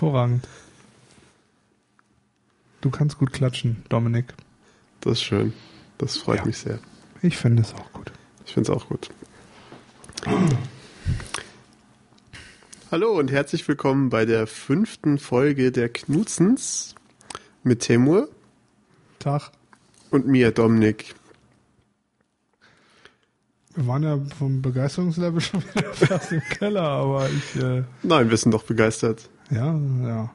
Hervorragend. Du kannst gut klatschen, Dominik. Das ist schön. Das freut Ja. mich sehr. Ich finde es auch gut. Ich finde es auch gut. Hallo und herzlich willkommen bei der fünften Folge der Knutzens mit Temur Tag. und mir, Dominik. Wir waren ja vom Begeisterungslevel schon wieder fast im Keller, aber ich, äh, Nein, wir sind doch begeistert. Ja, ja.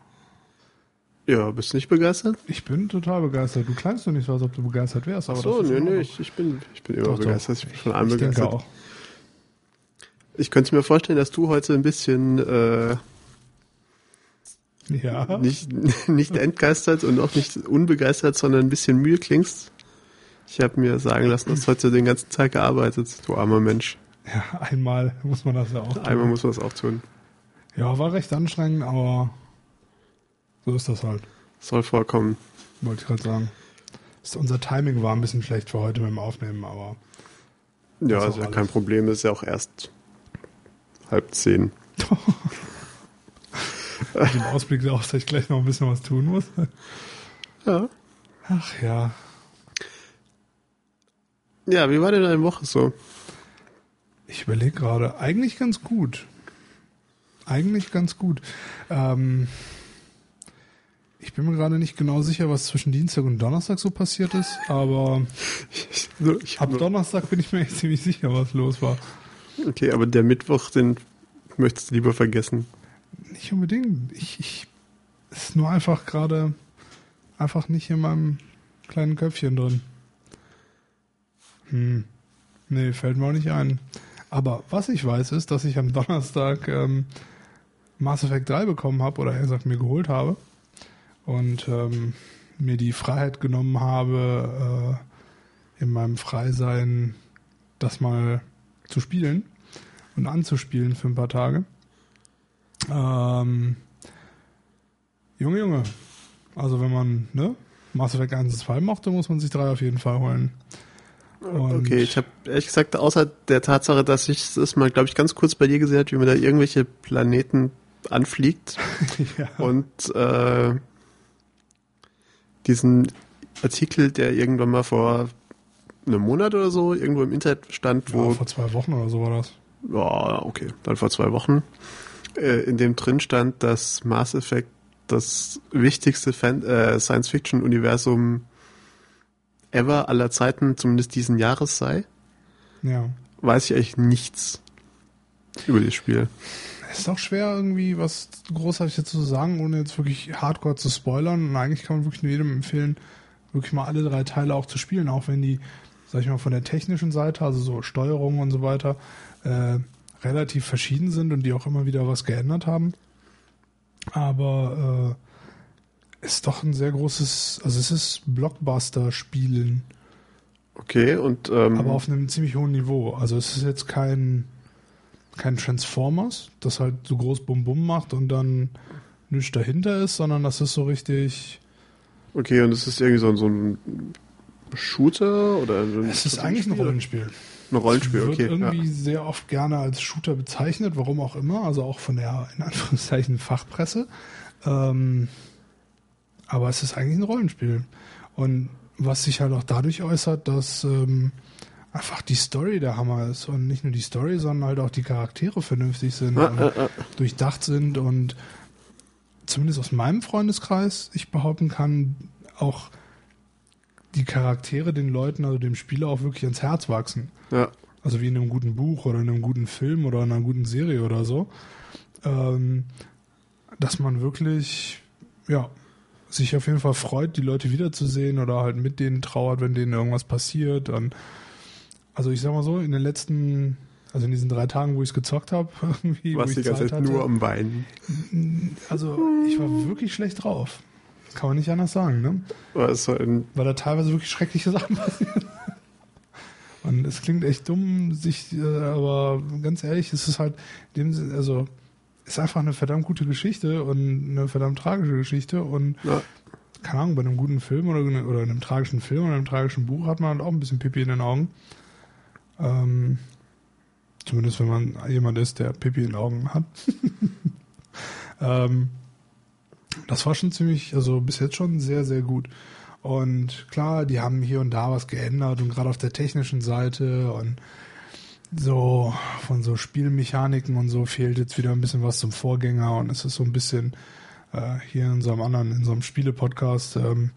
Ja, bist du nicht begeistert? Ich bin total begeistert. Du klangst doch nicht so, als ob du begeistert wärst. Aber so, nee, Ordnung. ich, ich, bin, ich bin immer Doch, doch. begeistert. Ich bin von allem ich denke begeistert. auch. Ich könnte mir vorstellen, dass du heute ein bisschen äh, Ja. nicht, nicht entgeistert und auch nicht unbegeistert, sondern ein bisschen müde klingst. Ich habe mir sagen lassen, dass du heute den ganzen Tag gearbeitet, du armer Mensch. ja, einmal muss man das ja auch. tun. Einmal muss man das auch tun. Ja, war recht anstrengend, aber so ist das halt. Soll vorkommen. Wollte ich gerade sagen. Unser Timing war ein bisschen schlecht für heute mit dem Aufnehmen, aber Ja, ist ja alles. kein Problem, ist ja auch erst halb zehn. dem Ausblick darauf, dass ich gleich noch ein bisschen was tun muss. Ja. Ach ja. Ja, wie war denn deine Woche so? Ich überlege gerade, eigentlich ganz gut. Eigentlich ganz gut. Ähm, ich bin mir gerade nicht genau sicher, was zwischen Dienstag und Donnerstag so passiert ist, aber Ich, ich, ab Donnerstag bin ich mir echt ziemlich sicher, was los war. okay, aber der Mittwoch, den möchtest du lieber vergessen. Nicht unbedingt. Ich, ich ist nur einfach gerade einfach nicht in meinem kleinen Köpfchen drin. Hm. Nee, fällt mir auch nicht ein. Aber was ich weiß, ist, dass ich am Donnerstag ähm, Mass Effect 3 bekommen habe, oder eher gesagt mir geholt habe. Und ähm, mir die Freiheit genommen habe, äh, in meinem Freisein das mal zu spielen und anzuspielen für ein paar Tage. Ähm, Junge, Junge. Also wenn man, ne, Mass Effect 1 und 2 mochte, muss man sich 3 auf jeden Fall holen. Und- Okay, ich habe ehrlich gesagt, außer der Tatsache, dass ich das mal, glaube ich, ganz kurz bei dir gesehen habe, wie man da irgendwelche Planeten anfliegt ja. und äh, diesen Artikel, der irgendwann mal vor einem Monat oder so irgendwo im Internet stand, ja, wo vor zwei Wochen oder so war das. Ja, okay, dann vor zwei Wochen, äh, in dem drin stand, dass Mass Effect das wichtigste äh, Science-Fiction-Universum ever aller Zeiten, zumindest diesen Jahres sei, Ja. weiß ich eigentlich nichts über das Spiel. Es ist auch schwer, irgendwie was großartig dazu zu sagen, ohne jetzt wirklich hardcore zu spoilern. Und eigentlich kann man wirklich nur jedem empfehlen, wirklich mal alle drei Teile auch zu spielen, auch wenn die, sag ich mal, von der technischen Seite, also so Steuerung und so weiter, äh, relativ verschieden sind und die auch immer wieder was geändert haben. Aber äh, ist doch ein sehr großes, also es ist Blockbuster-Spielen, Okay, und ähm, aber auf einem ziemlich hohen Niveau. Also es ist jetzt kein, kein Transformers, das halt so groß Bum Bum macht und dann nichts dahinter ist, sondern das ist so richtig. okay, und es ist irgendwie so, so ein Shooter oder ein Es ist eigentlich ein Rollenspiel. Ein Rollenspiel, wird okay. irgendwie Ja. sehr oft gerne als Shooter bezeichnet, warum auch immer, also auch von der in Anführungszeichen Fachpresse. Ähm, aber es ist eigentlich ein Rollenspiel. Und was sich halt auch dadurch äußert, dass ähm, einfach die Story der Hammer ist. Und nicht nur die Story, sondern halt auch die Charaktere vernünftig sind und durchdacht sind und zumindest aus meinem Freundeskreis ich behaupten kann, auch die Charaktere den Leuten, also dem Spieler auch wirklich ans Herz wachsen. Ja. Also wie in einem guten Buch oder in einem guten Film oder in einer guten Serie oder so. Ähm, dass man wirklich, ja, sich auf jeden Fall freut, die Leute wiederzusehen oder halt mit denen trauert, wenn denen irgendwas passiert. Und also ich sag mal so, in den letzten, also in diesen drei Tagen, wo ich es gezockt habe, irgendwie, Was ich die ganze Zeit hatte, nur am Weinen. also ich war wirklich schlecht drauf. Kann man nicht anders sagen, ne? Ein, weil da teilweise wirklich schreckliche Sachen passieren. Und es klingt echt dumm, sich, äh, aber ganz ehrlich, es ist halt, dem, also ist einfach eine verdammt gute Geschichte und eine verdammt tragische Geschichte und ja, keine Ahnung, bei einem guten Film oder, oder einem tragischen Film oder einem tragischen Buch hat man halt auch ein bisschen Pipi in den Augen. Ähm, zumindest wenn man jemand ist, der Pipi in den Augen hat. ähm, Das war schon ziemlich, also bis jetzt schon sehr, sehr gut. Und klar, die haben hier und da was geändert und gerade auf der technischen Seite und so von so Spielmechaniken und so fehlt jetzt wieder ein bisschen was zum Vorgänger und es ist so ein bisschen äh, hier in unserem anderen, in so einem Spiele-Podcast ähm,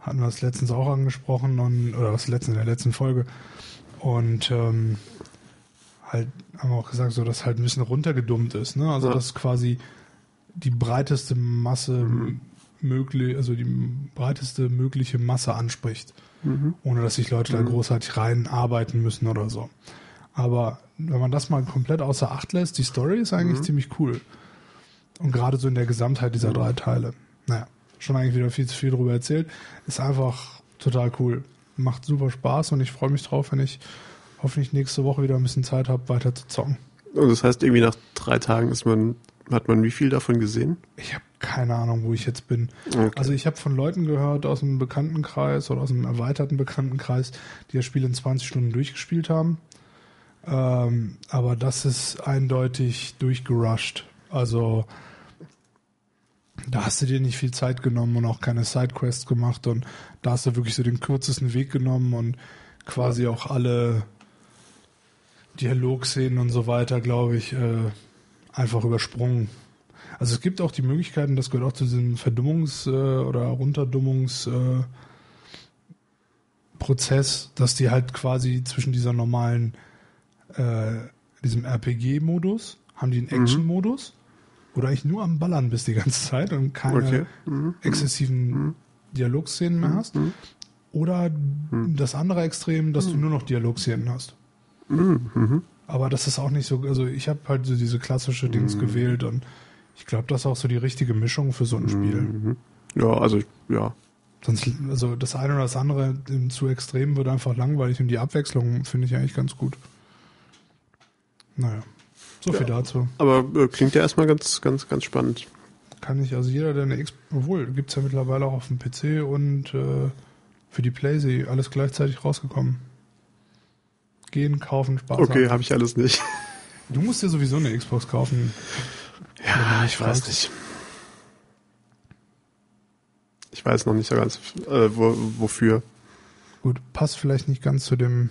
hatten wir es letztens auch angesprochen und oder was letztens in der letzten Folge und ähm, halt haben wir auch gesagt, so dass halt ein bisschen runtergedummt ist, ne? Also Ja. dass quasi die breiteste Masse möglich, also die breiteste mögliche Masse anspricht, ohne dass sich Leute da großartig reinarbeiten müssen oder so. Aber wenn man das mal komplett außer Acht lässt, die Story ist eigentlich ziemlich cool. Und gerade so in der Gesamtheit dieser drei Teile. Naja, schon eigentlich wieder viel zu viel darüber erzählt. Ist einfach total cool. Macht super Spaß und ich freue mich drauf, wenn ich hoffentlich nächste Woche wieder ein bisschen Zeit habe, weiter zu zocken. Und das heißt, irgendwie nach drei Tagen ist man, hat man wie viel davon gesehen? Ich habe keine Ahnung, wo ich jetzt bin. Okay. Also ich habe von Leuten gehört aus dem Bekanntenkreis oder aus einem erweiterten Bekanntenkreis, die das Spiel in 20 Stunden durchgespielt haben. Ähm, aber das ist eindeutig durchgerusht. Also da hast du dir nicht viel Zeit genommen und auch keine Sidequests gemacht und da hast du wirklich so den kürzesten Weg genommen und quasi auch alle Dialogszenen und so weiter, glaube ich, äh, einfach übersprungen. Also es gibt auch die Möglichkeiten, das gehört auch zu diesem Verdummungs- äh, oder Runterdummungs- äh, dass die halt quasi zwischen dieser normalen, äh, diesem RPG-Modus, haben die einen Action-Modus, du eigentlich nur am Ballern bist die ganze Zeit und keine Okay. Mhm. exzessiven Dialogszenen mehr hast. Oder das andere Extrem, dass du nur noch Dialogszenen hast. Mhm. Aber das ist auch nicht so, also ich habe halt so diese klassische Dings gewählt und ich glaube, das ist auch so die richtige Mischung für so ein Spiel. Ja, also, ja. Sonst, also das eine oder das andere zu extrem wird einfach langweilig und die Abwechslung finde ich eigentlich ganz gut. Naja, so viel dazu. Aber äh, klingt ja erstmal ganz, ganz, ganz spannend. Kann ich, also jeder, der eine X, obwohl, gibt's ja mittlerweile auch auf dem PC und äh, für die Playsee alles gleichzeitig rausgekommen. Gehen, kaufen, Spaß Okay, habe ich alles nicht. Du musst dir sowieso eine Xbox kaufen. Ja, ich weiß nicht. Ich weiß noch nicht so ganz, äh, wo, wofür. Gut, passt vielleicht nicht ganz zu dem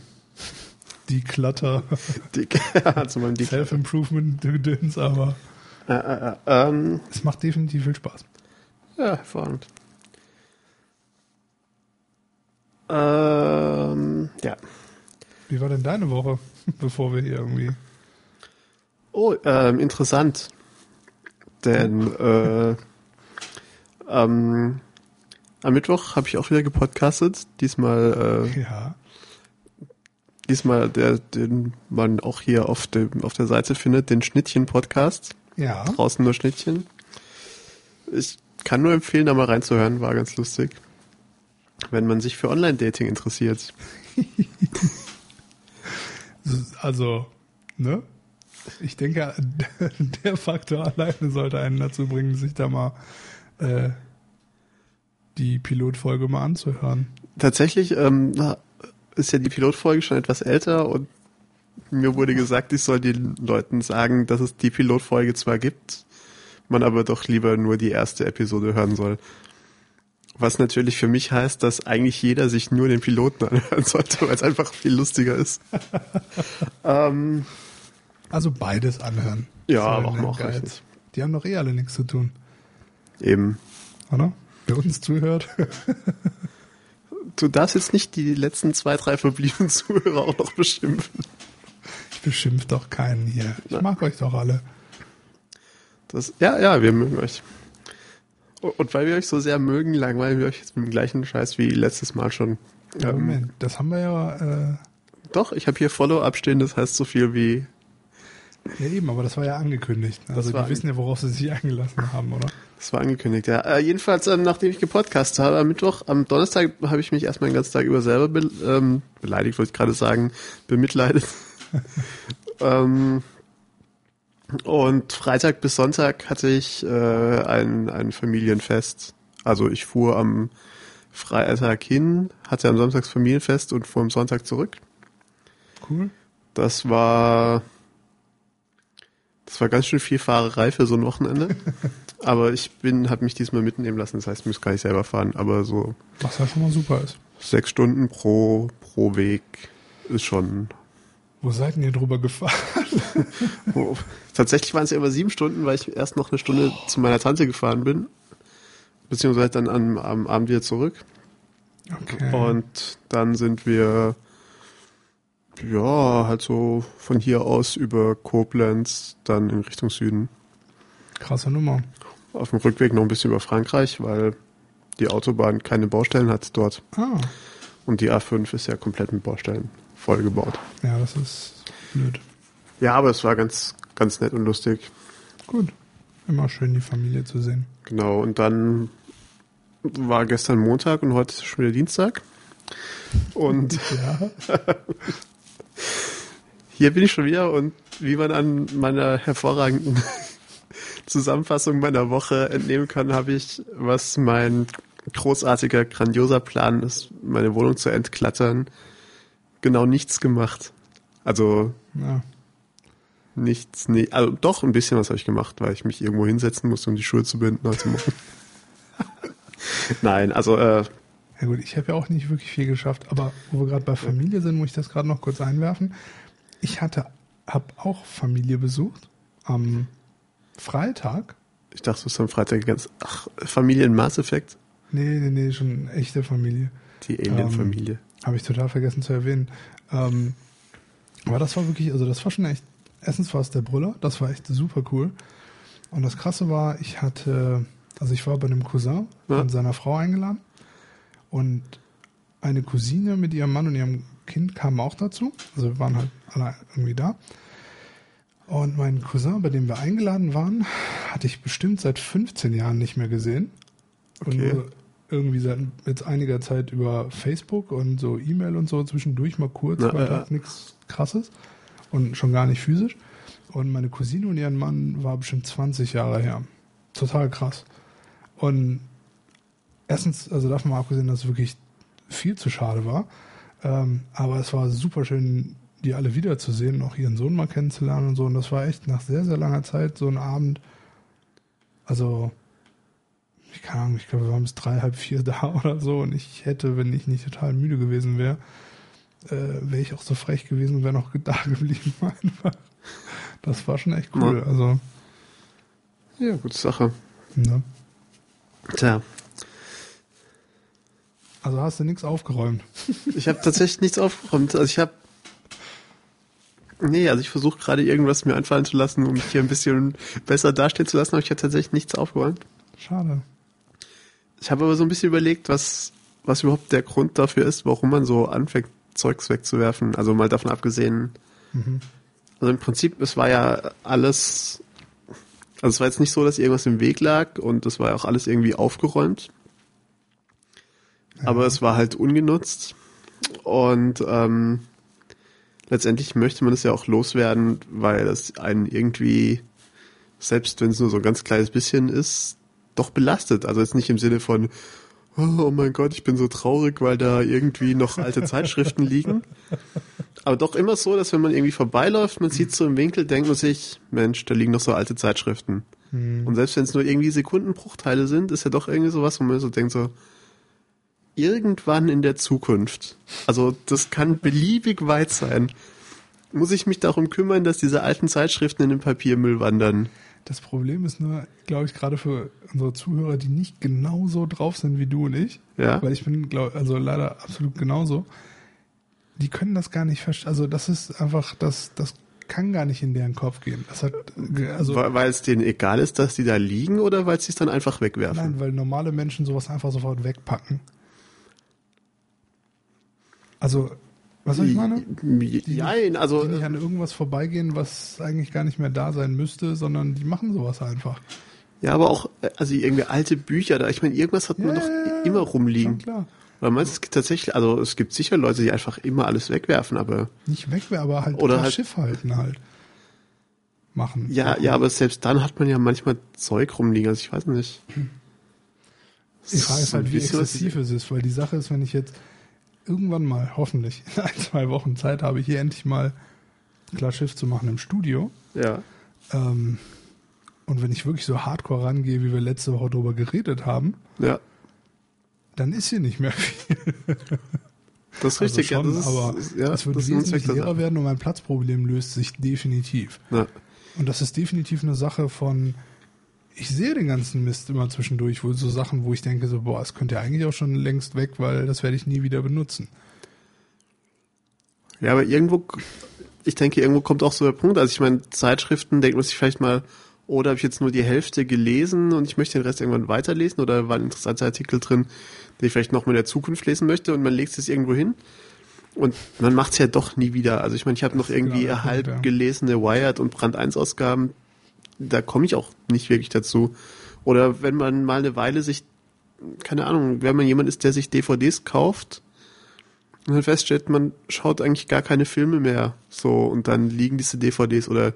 Declutter meinem Die Self-Improvement-Gedöns, aber äh, äh, äh, ähm, es macht definitiv viel Spaß. ja, hervorragend. Ähm, ja. Wie war denn deine Woche, bevor wir hier irgendwie. Oh, ähm, interessant. Denn äh, ähm, am Mittwoch habe ich auch wieder gepodcastet. Diesmal, äh, Ja. Diesmal der, den man auch hier auf dem auf der Seite findet, den Schnittchen-Podcast. Ja. Draußen nur Schnittchen. Ich kann nur empfehlen, da mal reinzuhören, war ganz lustig. Wenn man sich für Online-Dating interessiert. Also, ne? Ich denke, der Faktor alleine sollte einen dazu bringen, sich da mal äh, die Pilotfolge mal anzuhören. Tatsächlich ähm, na, ist ja die Pilotfolge schon etwas älter und mir wurde gesagt, ich soll den Leuten sagen, dass es die Pilotfolge zwar gibt, man aber doch lieber nur die erste Episode hören soll. Was natürlich für mich heißt, dass eigentlich jeder sich nur den Piloten anhören sollte, weil es einfach viel lustiger ist. ähm, Also beides anhören. Ja, aber auch noch. Die haben doch eh alle nichts zu tun, eben. oder? Wer uns zuhört. Du darfst jetzt nicht die letzten zwei, drei verbliebenen Zuhörer auch noch beschimpfen. Ich beschimpf doch keinen hier. Ich mag euch doch alle. Das, ja, ja, wir mögen euch. Und weil wir euch so sehr mögen, langweilen wir euch jetzt mit dem gleichen Scheiß wie letztes Mal schon. Ja, Ähm, Moment, das haben wir ja, äh, Doch, ich habe hier Follow-up stehen, das heißt so viel wie. Ja eben, aber das war ja angekündigt. Also die war wissen ja, worauf sie sich eingelassen haben, oder? Das war angekündigt, ja. Äh, jedenfalls, ähm, nachdem ich gepodcastet habe, am Mittwoch, am Donnerstag habe ich mich erstmal den ganzen Tag über selber be ähm, beleidigt, wollte ich gerade sagen, bemitleidet. ähm, und Freitag bis Sonntag hatte ich äh, ein, ein Familienfest. Also ich fuhr am Freitag hin, hatte am das Familienfest und fuhr am Sonntag zurück. Cool. Das war Das war ganz schön viel Fahrerei für so ein Wochenende. aber ich bin, habe mich diesmal mitnehmen lassen. Das heißt, ich muss gar nicht selber fahren. Aber so Was ja schon mal super ist. sechs Stunden pro, pro Weg ist schon. Wo seid denn ihr drüber gefahren? Oh, tatsächlich waren es ja immer sieben Stunden, weil ich erst noch eine Stunde zu meiner Tante gefahren bin. Beziehungsweise dann am, am Abend wieder zurück. Okay. Und dann sind wir ja halt so von hier aus über Koblenz dann in Richtung Süden. Krasse Nummer. Auf dem Rückweg noch ein bisschen über Frankreich, weil die Autobahn keine Baustellen hat dort. Ah, Und die A5 ist ja komplett mit Baustellen vollgebaut. ja, das ist blöd. Ja, aber es war ganz, ganz nett und lustig. Gut. Immer schön, die Familie zu sehen. Genau, und dann war gestern Montag und heute ist schon wieder Dienstag. Und Ja. hier bin ich schon wieder und wie man an meiner hervorragenden Zusammenfassung meiner Woche entnehmen kann, habe ich, was mein großartiger, grandioser Plan ist, meine Wohnung zu entklattern, genau nichts gemacht. Also ja. nichts, nee, also doch ein bisschen was habe ich gemacht, weil ich mich irgendwo hinsetzen musste, um die Schuhe zu binden heute Morgen. Nein, also äh, Ja gut, ich habe ja auch nicht wirklich viel geschafft, aber wo wir gerade bei Familie sind, muss ich das gerade noch kurz einwerfen. Ich hatte, habe auch Familie besucht am Freitag. ich dachte, du hast am Freitag ganz, ach, Familie in Mass Effect, Nee, nee, nee, schon echte Familie. die Alien-Familie. Habe ich total vergessen zu erwähnen. Ähm, aber das war wirklich, also das war schon echt, erstens war es der Brüller, das war echt super cool. Und das Krasse war, ich hatte, also ich war bei einem Cousin Ja. und seiner Frau eingeladen und eine Cousine mit ihrem Mann und ihrem Kind kamen auch dazu. Also wir waren halt alle irgendwie da. Und mein Cousin, bei dem wir eingeladen waren, hatte ich bestimmt seit 15 Jahren nicht mehr gesehen. Und Okay. nur irgendwie seit jetzt einiger Zeit über Facebook und so E-Mail und so zwischendurch mal kurz Na, Kontakt, ja. nichts krasses. Und schon gar nicht physisch. Und meine Cousine und ihren Mann war bestimmt 20 Jahre her. Total krass. Und erstens, also davon mal abgesehen, dass es wirklich viel zu schade war. Ähm, aber es war super schön, die alle wiederzusehen, auch ihren Sohn mal kennenzulernen und so. Und das war echt nach sehr, sehr langer Zeit so ein Abend. Also, ich keine Ahnung, ich glaube, wir waren bis drei, halb vier da oder so. Und ich hätte, wenn ich nicht total müde gewesen wäre, äh, wäre ich auch so frech gewesen und wäre noch da geblieben einfach. Das war schon echt cool. Ja. Also, Ja, gute Sache. ne? Tja, Also hast du nichts aufgeräumt. ich habe tatsächlich nichts aufgeräumt. Also ich habe Nee, also ich versuche gerade irgendwas mir einfallen zu lassen, um mich hier ein bisschen besser dastehen zu lassen, aber ich habe tatsächlich nichts aufgeräumt. Schade. Ich habe aber so ein bisschen überlegt, was, was überhaupt der Grund dafür ist, warum man so anfängt, Zeugs wegzuwerfen. Also mal davon abgesehen. Mhm. Also im Prinzip, es war ja alles, also es war jetzt nicht so, dass irgendwas im Weg lag und es war ja auch alles irgendwie aufgeräumt. Aber es war halt ungenutzt und ähm, letztendlich möchte man es ja auch loswerden, weil es einen irgendwie, selbst wenn es nur so ein ganz kleines bisschen ist, doch belastet. Also jetzt nicht im Sinne von, oh mein Gott, ich bin so traurig, weil da irgendwie noch alte Zeitschriften liegen. Aber doch immer so, dass wenn man irgendwie vorbeiläuft, man sieht so im Winkel, denkt man sich, Mensch, da liegen noch so alte Zeitschriften. Und selbst wenn es nur irgendwie Sekundenbruchteile sind, ist ja doch irgendwie sowas, wo man so denkt so, irgendwann in der Zukunft, also das kann beliebig weit sein, muss ich mich darum kümmern, dass diese alten Zeitschriften in den Papiermüll wandern. Das Problem ist nur, glaube ich, gerade für unsere Zuhörer, die nicht genauso drauf sind wie du und ich, Ja. weil ich bin, glaub, also leider absolut genauso, die können das gar nicht verstehen. Also das ist einfach, das, das kann gar nicht in deren Kopf gehen. Hat, also Weil weil es denen egal ist, dass die da liegen oder weil sie es dann einfach wegwerfen? nein, weil normale Menschen sowas einfach sofort wegpacken. Also, was soll ich meine? Nein, also Die nicht an irgendwas vorbeigehen, was eigentlich gar nicht mehr da sein müsste, sondern die machen sowas einfach. ja, aber auch äh, also irgendwie alte Bücher da. Ich meine, irgendwas hat man Ja, doch immer Schon rumliegen. klar. Weil man es tatsächlich, also es gibt sicher Leute, die einfach immer alles wegwerfen, aber Nicht weg, aber halt Oder halt- Schiff halten halt. Machen. ja, Machen. ja, aber selbst dann hat man ja manchmal Zeug rumliegen. Also ich weiß nicht. Die Frage ist halt, wie exzessiv es ist, weil die Sache ist, wenn ich jetzt irgendwann mal, hoffentlich, in ein, zwei Wochen Zeit habe, hier endlich mal klar Schiff zu machen im Studio, Ja. Ähm, und wenn ich wirklich so hardcore rangehe, wie wir letzte Woche darüber geredet haben, Ja, dann ist hier nicht mehr viel. das ist Also richtig. schon, ja, das ist, aber ja, es wird das wesentlich leerer werden und mein Platzproblem löst sich definitiv. Ja. Und das ist definitiv eine Sache von, ich sehe den ganzen Mist immer zwischendurch, wo so Sachen, wo ich denke, so, boah, es könnte ja eigentlich auch schon längst weg, weil das werde ich nie wieder benutzen. Ja, aber irgendwo, ich denke, irgendwo kommt auch so der Punkt. Also ich meine, Zeitschriften denkt man sich vielleicht mal, oder habe ich jetzt nur die Hälfte gelesen und ich möchte den Rest irgendwann weiterlesen oder war ein interessanter Artikel drin, den ich vielleicht noch mal in der Zukunft lesen möchte und man legt es irgendwo hin und man macht es ja doch nie wieder. Also ich meine, ich habe noch irgendwie genau halb Punkt, ja. gelesene Wired und Brand 1 Ausgaben, da komme ich auch nicht wirklich dazu. Oder wenn man mal eine Weile sich, keine Ahnung, wenn man jemand ist, der sich DVDs kauft, und dann feststellt, man schaut eigentlich gar keine Filme mehr so und dann liegen diese DVDs oder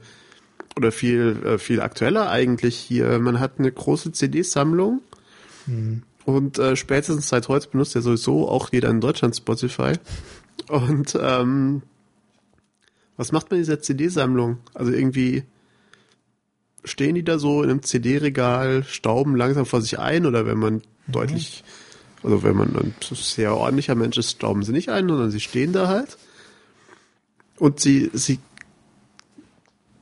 oder viel äh, viel aktueller eigentlich hier. Man hat eine große CD-Sammlung und äh, spätestens seit heute benutzt ja sowieso auch jeder in Deutschland Spotify. Und ähm, was macht man in dieser CD-Sammlung? Also irgendwie stehen die da so in einem CD-Regal, stauben langsam vor sich ein oder wenn man deutlich, also wenn man ein sehr ordentlicher Mensch ist, stauben sie nicht ein, sondern sie stehen da halt. Und sie, sie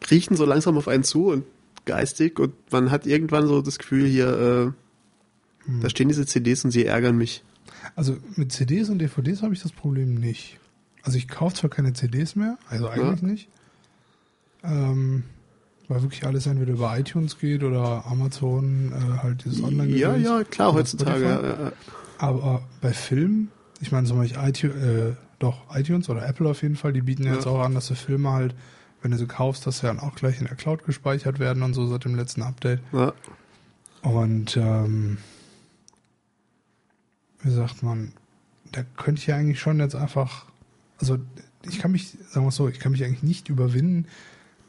kriechen so langsam auf einen zu und geistig und man hat irgendwann so das Gefühl hier, äh, da stehen diese CDs und sie ärgern mich. Also mit CDs und DVDs habe ich das Problem nicht. Also ich kaufe zwar keine CDs mehr, also eigentlich nicht. Ähm, weil wirklich alles entweder über iTunes geht oder Amazon, äh, halt dieses online Ja, ja, klar, heutzutage. Ja, ja. Aber bei Filmen, ich meine zum Beispiel iTunes, äh, doch iTunes oder Apple auf jeden Fall, die bieten Ja. jetzt auch an, dass du Filme halt, wenn du sie kaufst, dass sie dann auch gleich in der Cloud gespeichert werden und so seit dem letzten Update. Ja. Und ähm, wie sagt man, da könnte ich ja eigentlich schon jetzt einfach, also ich kann mich, sagen wir es so, ich kann mich eigentlich nicht überwinden,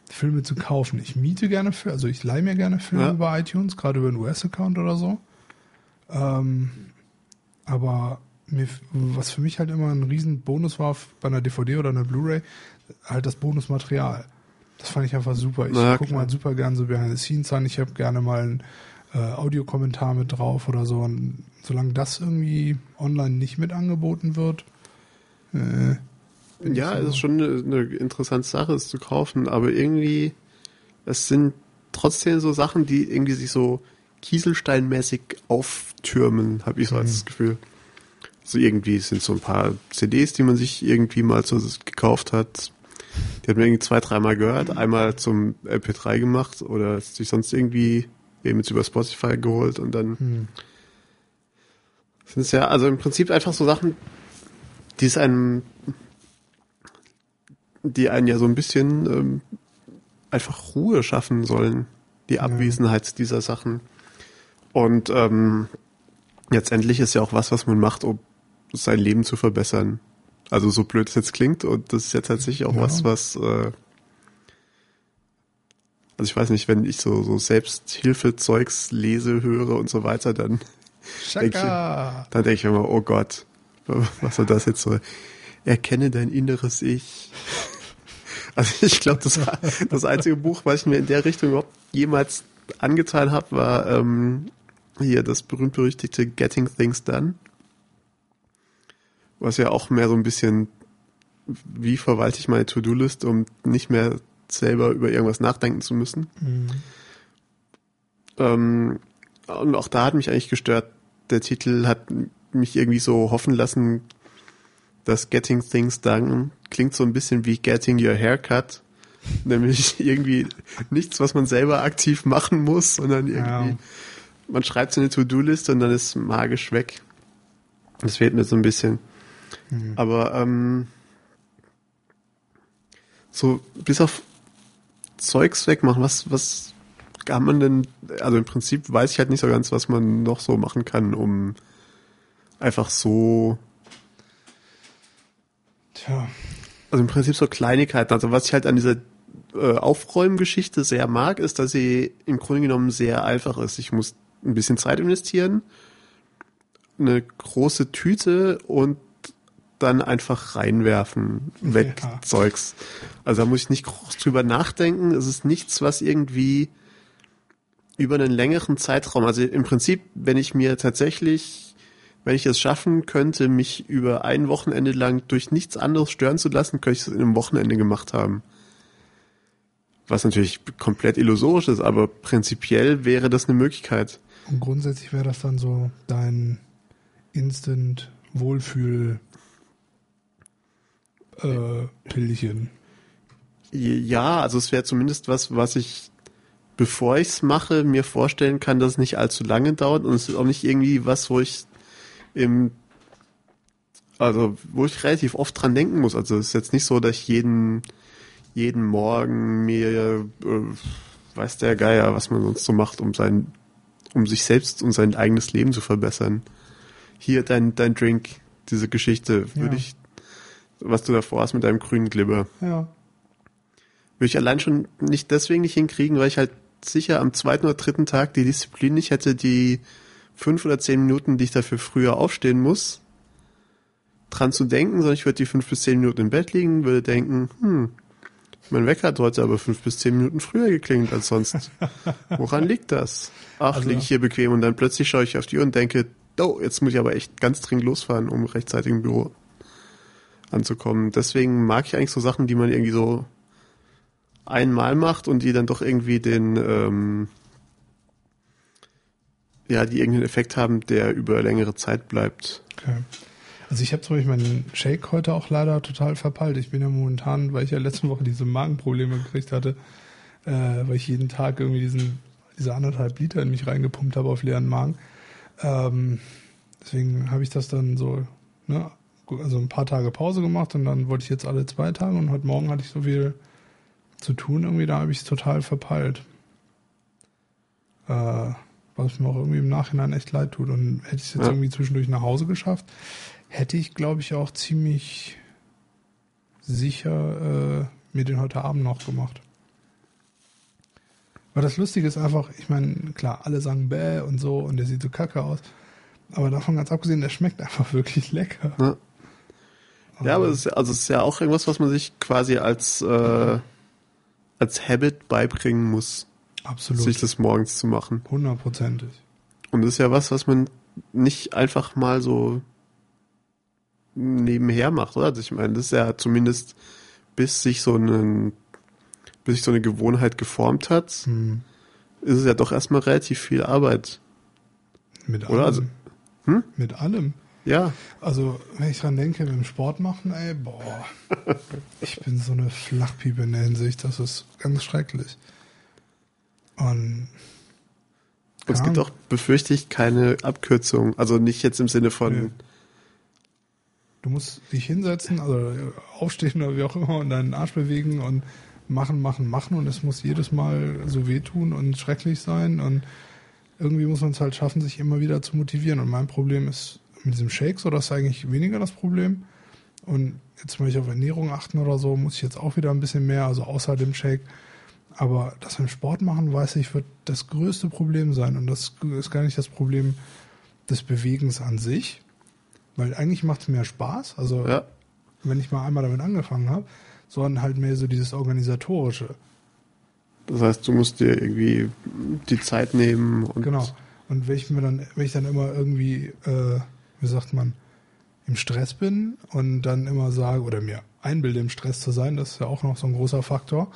Filme zu kaufen. Ich miete gerne Filme, also ich leihe mir gerne Filme Ja. über iTunes, gerade über einen US-Account oder so. Ähm, aber mir, was für mich halt immer ein riesen Bonus war bei einer DVD oder einer Blu-ray, halt das Bonusmaterial. Das fand ich einfach super. Ich Na, gucke mal super gern so Behind the Scenes an. Ich habe gerne mal einen äh, Audiokommentar mit drauf oder so. Und solange das irgendwie online nicht mit angeboten wird, äh, Ja, es ist schon eine, eine interessante Sache, es zu kaufen, aber irgendwie, es sind trotzdem so Sachen, die irgendwie sich so kieselsteinmäßig auftürmen, habe ich so als Gefühl. So irgendwie sind so ein paar CDs, die man sich irgendwie mal so gekauft hat. Die hat man irgendwie zwei, dreimal gehört, einmal zum MP3 gemacht oder sich sonst irgendwie eben jetzt über Spotify geholt und dann Hm. sind es ja, also im Prinzip einfach so Sachen, die es einem, die einen ja so ein bisschen ähm, einfach Ruhe schaffen sollen, die Abwesenheit dieser Sachen. Und ähm, letztendlich ist ja auch was, was man macht, um sein Leben zu verbessern. Also so blöd es jetzt klingt und das ist ja tatsächlich auch Ja. was, was äh, also ich weiß nicht, wenn ich so, so Selbsthilfezeugs lese, höre und so weiter, dann Schaka! dann denke ich immer, oh Gott, was soll das jetzt so? Erkenne dein inneres Ich. Also ich glaube, das, das einzige Buch, was ich mir in der Richtung überhaupt jemals angetan habe, war ähm, hier das berühmt-berüchtigte Getting Things Done. Was ja auch mehr so ein bisschen, wie verwalte ich meine To-Do-List, um nicht mehr selber über irgendwas nachdenken zu müssen. Mhm. Ähm, und auch da hat mich eigentlich gestört, der Titel hat mich irgendwie so hoffen lassen, dass Getting Things Done klingt so ein bisschen wie Getting Your Haircut. Nämlich irgendwie nichts, was man selber aktiv machen muss, sondern irgendwie, Ja. man schreibt so eine To-Do-Liste und dann ist magisch weg. Das fehlt mir so ein bisschen. Aber ähm, so bis auf Zeugs wegmachen, was, was kann man denn, also im Prinzip weiß ich halt nicht so ganz, was man noch so machen kann, um einfach so, Tja, also im Prinzip so Kleinigkeiten. Also was ich halt an dieser äh, Aufräumgeschichte sehr mag, ist, dass sie im Grunde genommen sehr einfach ist. Ich muss ein bisschen Zeit investieren, eine große Tüte und dann einfach reinwerfen, weg Ja. Zeugs. Also da muss ich nicht groß drüber nachdenken. Es ist nichts, was irgendwie über einen längeren Zeitraum, also im Prinzip, wenn ich mir tatsächlich, wenn ich es schaffen könnte, mich über ein Wochenende lang durch nichts anderes stören zu lassen, könnte ich es in einem Wochenende gemacht haben. Was natürlich komplett illusorisch ist, aber prinzipiell wäre das eine Möglichkeit. Und grundsätzlich wäre das dann so dein Instant Wohlfühl äh, Pillchen. Ja, also es wäre zumindest was, was ich, bevor ich es mache, mir vorstellen kann, dass es nicht allzu lange dauert und es ist auch nicht irgendwie was, wo ich im, also wo ich relativ oft dran denken muss. Also es ist jetzt nicht so, dass ich jeden, jeden Morgen mir, äh, weiß der Geier, was man sonst so macht, um sein, um sich selbst und sein eigenes Leben zu verbessern. Hier dein, dein Drink, diese Geschichte, würde Ja. ich, was du davor hast mit deinem grünen Glibber. Ja. Würde ich allein schon nicht deswegen nicht hinkriegen, weil ich halt sicher am zweiten oder dritten Tag die Disziplin nicht hätte, die fünf oder zehn Minuten, die ich dafür früher aufstehen muss, dran zu denken, sondern ich würde die fünf bis zehn Minuten im Bett liegen, würde denken, hm, mein Wecker hat heute aber fünf bis zehn Minuten früher geklingelt als sonst. Woran liegt das? Ach, Also- liege ich hier bequem und dann plötzlich schaue ich auf die Uhr und denke, oh, jetzt muss ich aber echt ganz dringend losfahren, um rechtzeitig im Büro anzukommen. Deswegen mag ich eigentlich so Sachen, die man irgendwie so einmal macht und die dann doch irgendwie den, ähm, ja, die irgendeinen Effekt haben, der über längere Zeit bleibt. Okay. Also ich habe zum Beispiel meinen Shake heute auch leider total verpeilt. Ich bin ja momentan, weil ich ja letzte Woche diese Magenprobleme gekriegt hatte, äh, weil ich jeden Tag irgendwie diesen, diese anderthalb Liter in mich reingepumpt habe auf leeren Magen. Ähm, deswegen habe ich das dann so, ne, also ein paar Tage Pause gemacht und dann wollte ich jetzt alle zwei Tage und heute Morgen hatte ich so viel zu tun, irgendwie da habe ich es total verpeilt. Äh, was mir auch irgendwie im Nachhinein echt leid tut. Und hätte ich es jetzt Ja. irgendwie zwischendurch nach Hause geschafft, hätte ich, glaube ich, auch ziemlich sicher äh, mir den heute Abend noch gemacht. Weil das Lustige ist einfach, ich meine, klar, alle sagen bäh und so und der sieht so kacke aus. Aber davon ganz abgesehen, der schmeckt einfach wirklich lecker. Ja. Ja, aber es ist, also es ist ja auch irgendwas, was man sich quasi als, äh, als Habit beibringen muss, Absolut. sich das morgens zu machen. Hundertprozentig. Und das ist ja was, was man nicht einfach mal so nebenher macht, oder? Also ich meine, das ist ja zumindest, bis sich so einen, bis sich so eine Gewohnheit geformt hat, Hm. ist es ja doch erstmal relativ viel Arbeit. Mit Oder? allem. Also- Hm? Mit allem. Ja, Also, wenn ich dran denke, beim Sport machen, ey, boah. ich bin so eine Flachpiepe in der Hinsicht, das ist ganz schrecklich. Und. und es gibt auch, befürchte ich, keine Abkürzung. Also nicht jetzt im Sinne von, Nee. Du musst dich hinsetzen, also aufstehen oder wie auch immer und deinen Arsch bewegen und machen, machen, machen und es muss jedes Mal so wehtun und schrecklich sein und irgendwie muss man es halt schaffen, sich immer wieder zu motivieren und mein Problem ist mit diesem Shake so, das ist eigentlich weniger das Problem und jetzt möchte ich auf Ernährung achten oder so, muss ich jetzt auch wieder ein bisschen mehr, also außer dem Shake, aber das beim Sport machen, weiß ich, wird das größte Problem sein und das ist gar nicht das Problem des Bewegens an sich, weil eigentlich macht es mehr Spaß, also ja, wenn ich mal einmal damit angefangen habe, sondern halt mehr so dieses organisatorische. das heißt, du musst dir irgendwie die Zeit nehmen und Genau. Und wenn ich mir dann, wenn ich dann immer irgendwie, äh, wie sagt man, im Stress bin und dann immer sage oder mir einbilde, im Stress zu sein, das ist ja auch noch so ein großer Faktor.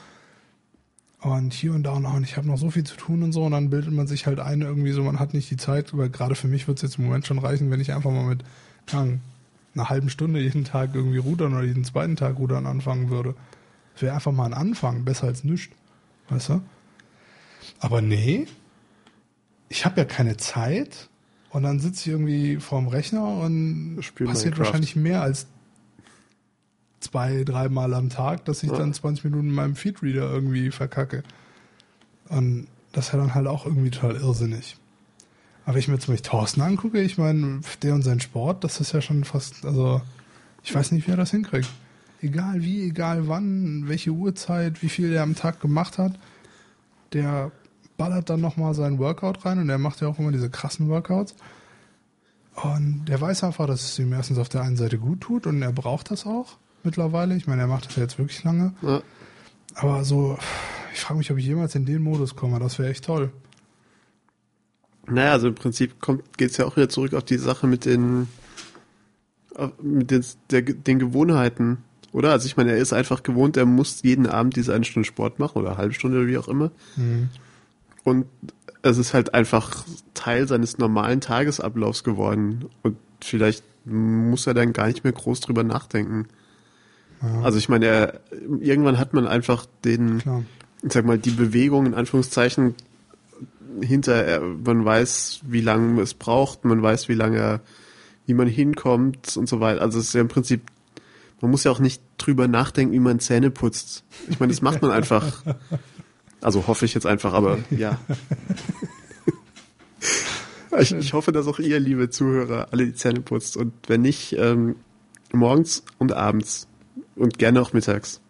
Und hier und da und, und ich habe noch so viel zu tun und so, und dann bildet man sich halt ein, irgendwie so, man hat nicht die Zeit, weil gerade für mich wird es jetzt im Moment schon reichen, wenn ich einfach mal mit Ahnung, einer halben Stunde jeden Tag irgendwie rudern oder jeden zweiten Tag rudern anfangen würde. Das wäre einfach mal ein Anfang, besser als nichts. Weißt du? Aber nee, ich habe ja keine Zeit und dann sitze ich irgendwie vorm Rechner und Spiel passiert Minecraft. wahrscheinlich mehr als zwei, dreimal am Tag, dass ich Ja. dann 20 Minuten in meinem Feedreader irgendwie verkacke. Und das ist ja dann halt auch irgendwie total irrsinnig. Aber wenn ich mir zum Beispiel Thorsten angucke, ich meine, der und sein Sport, das ist ja schon fast, also ich weiß nicht, wie er das hinkriegt. Egal wie, egal wann, welche Uhrzeit, wie viel er am Tag gemacht hat, der ballert dann nochmal seinen Workout rein und er macht ja auch immer diese krassen Workouts. Und der weiß einfach, dass es ihm erstens auf der einen Seite gut tut und er braucht das auch mittlerweile. Ich meine, er macht das ja jetzt wirklich lange. Ja. Aber so, ich frage mich, ob ich jemals in den Modus komme. Das wäre echt toll. Naja, also im Prinzip geht es ja auch wieder zurück auf die Sache mit den, mit den, der, den Gewohnheiten, oder? Also ich meine, er ist einfach gewohnt, er muss jeden Abend diese eine Stunde Sport machen oder eine halbe Stunde oder wie auch immer. Mhm. Und es ist halt einfach Teil seines normalen Tagesablaufs geworden. Und vielleicht muss er dann gar nicht mehr groß drüber nachdenken. Ja, Also ich meine, er, irgendwann hat man einfach den, klar. ich sag mal, die Bewegung in Anführungszeichen hinter, er- man weiß, wie lange es braucht, man weiß, wie lange, wie man hinkommt und so weiter. Also es ist ja im Prinzip, man muss ja auch nicht drüber nachdenken, wie man Zähne putzt. Ich meine, das macht man einfach. Also hoffe ich jetzt einfach, aber ja. Ich, ich hoffe, dass auch ihr, liebe Zuhörer, alle die Zähne putzt und wenn nicht, ähm, morgens und abends und gerne auch mittags.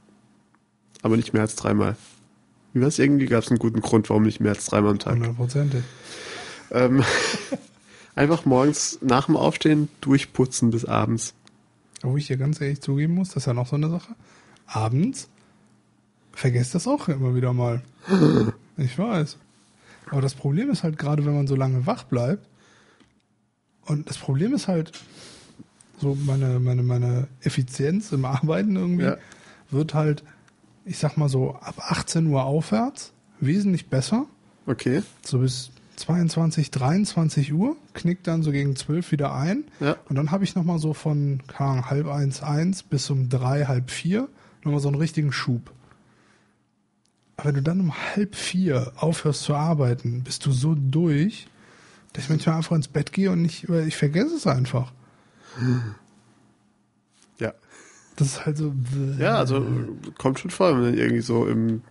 Aber nicht mehr als dreimal. Wie was? Irgendwie gab es einen guten Grund, warum nicht mehr als dreimal am Tag. Hundertprozentig. Ähm, einfach morgens nach dem Aufstehen durchputzen bis abends. Wo ich dir ganz ehrlich zugeben muss, das ist ja noch so eine Sache. Abends vergesst das auch immer wieder mal. Ich weiß. Aber das Problem ist halt gerade, wenn man so lange wach bleibt. Und das Problem ist halt, so meine, meine, meine Effizienz im Arbeiten irgendwie Ja. wird halt, ich sag mal so, ab 18 Uhr aufwärts wesentlich besser. Okay. So bis 22, 23 Uhr, knickt dann so gegen 12 wieder ein. Ja. Und dann habe ich nochmal so von Ahnung, halb eins, eins bis um drei, halb vier nochmal so einen richtigen Schub. Aber wenn du dann um halb vier aufhörst zu arbeiten, bist du so durch, dass ich manchmal einfach ins Bett gehe und nicht, ich vergesse es einfach. Ja. Das ist halt so. Ja, also kommt schon vor, wenn man irgendwie so im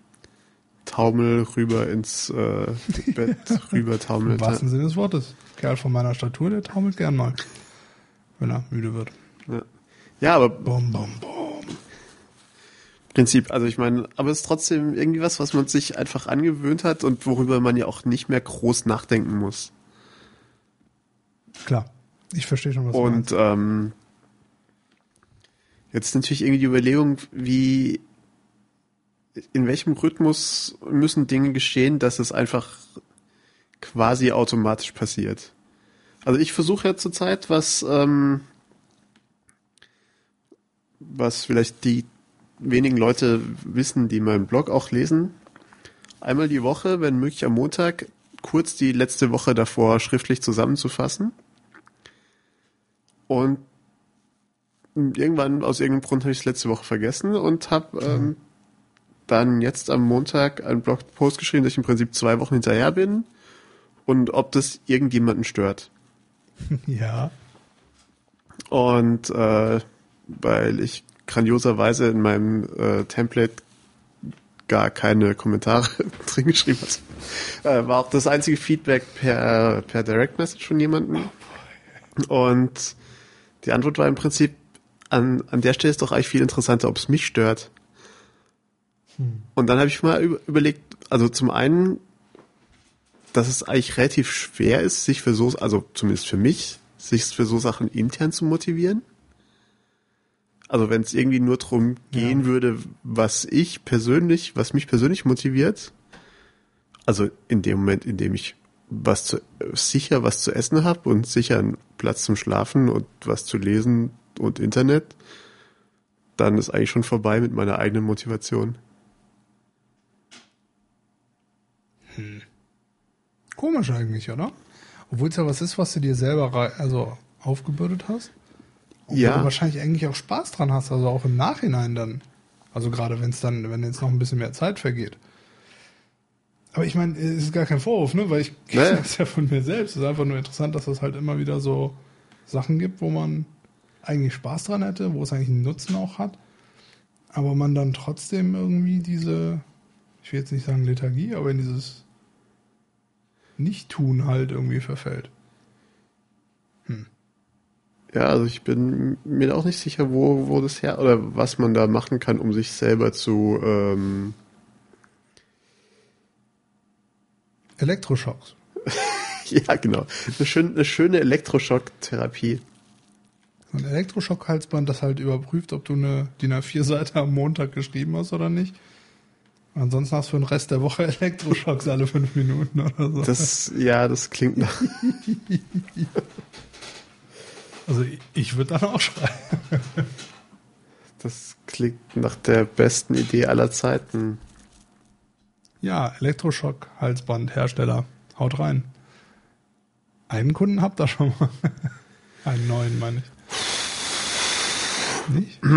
Taumel rüber ins äh, Bett rüber Im taumelt. wahrsten Sinne des Wortes. Kerl von meiner Statur, der taumelt gern mal. Wenn er müde wird. Ja. ja, aber Bom, bom, bom. Prinzip, also ich meine, aber es ist trotzdem irgendwie was, was man sich einfach angewöhnt hat und worüber man ja auch nicht mehr groß nachdenken muss. Klar. Ich verstehe schon, was du meinst. Und ähm, jetzt natürlich irgendwie die Überlegung, wie in welchem Rhythmus müssen Dinge geschehen, dass es einfach quasi automatisch passiert. Also ich versuche ja zurzeit was, ähm, was vielleicht die wenigen Leute wissen, die meinen Blog auch lesen. Einmal die Woche, wenn möglich am Montag, kurz die letzte Woche davor schriftlich zusammenzufassen. Und irgendwann aus irgendeinem Grund habe ich es letzte Woche vergessen und habe ähm, dann jetzt am Montag einen Blogpost geschrieben, dass ich im Prinzip zwei Wochen hinterher bin und ob das irgendjemanden stört. Ja. Und äh, weil ich grandioserweise in meinem äh, Template gar keine Kommentare drin geschrieben habe, äh, war auch das einzige Feedback per, per Direct Message von jemandem. Und die Antwort war im Prinzip, an, an der Stelle ist doch eigentlich viel interessanter, ob es mich stört. Und dann habe ich mal über, überlegt, also zum einen, dass es eigentlich relativ schwer ist, sich für so, also zumindest für mich, sich für so Sachen intern zu motivieren. Also wenn es irgendwie nur drum gehen Ja. würde, was ich persönlich, was mich persönlich motiviert, also in dem Moment, in dem ich was zu, sicher was zu essen habe und sicher einen Platz zum Schlafen und was zu lesen und Internet, dann ist eigentlich schon vorbei mit meiner eigenen Motivation. Komisch eigentlich, oder? Obwohl es ja was ist, was du dir selber also aufgebürdet hast. Und Ja. Wo du wahrscheinlich eigentlich auch Spaß dran hast, also auch im Nachhinein dann. Also gerade wenn es dann, wenn jetzt noch ein bisschen mehr Zeit vergeht. Aber ich meine, es ist gar kein Vorwurf, ne? Weil ich kenne Nee. das ja von mir selbst. Es ist einfach nur interessant, dass es halt immer wieder so Sachen gibt, wo man eigentlich Spaß dran hätte, wo es eigentlich einen Nutzen auch hat. Aber man dann trotzdem irgendwie diese, ich will jetzt nicht sagen Lethargie, aber in dieses Nicht-Tun halt irgendwie verfällt. Ja, also ich bin mir auch nicht sicher, wo, wo das her oder was man da machen kann, um sich selber zu ähm, Elektroschocks. Ja, genau. Eine, schön, eine schöne Elektroschocktherapie. So ein Elektroschock-Halsband, das halt überprüft, ob du eine DIN A4-Seite am Montag geschrieben hast oder nicht. Ansonsten hast du für den Rest der Woche Elektroschocks alle fünf Minuten oder so. Das, ja, das klingt nach. also ich, ich würde dann auch schreiben. Das klingt nach der besten Idee aller Zeiten. Ja, Elektroschock-Halsband, Hersteller. Haut rein. Einen Kunden habt ihr schon mal. Einen neuen, meine ich. Nicht?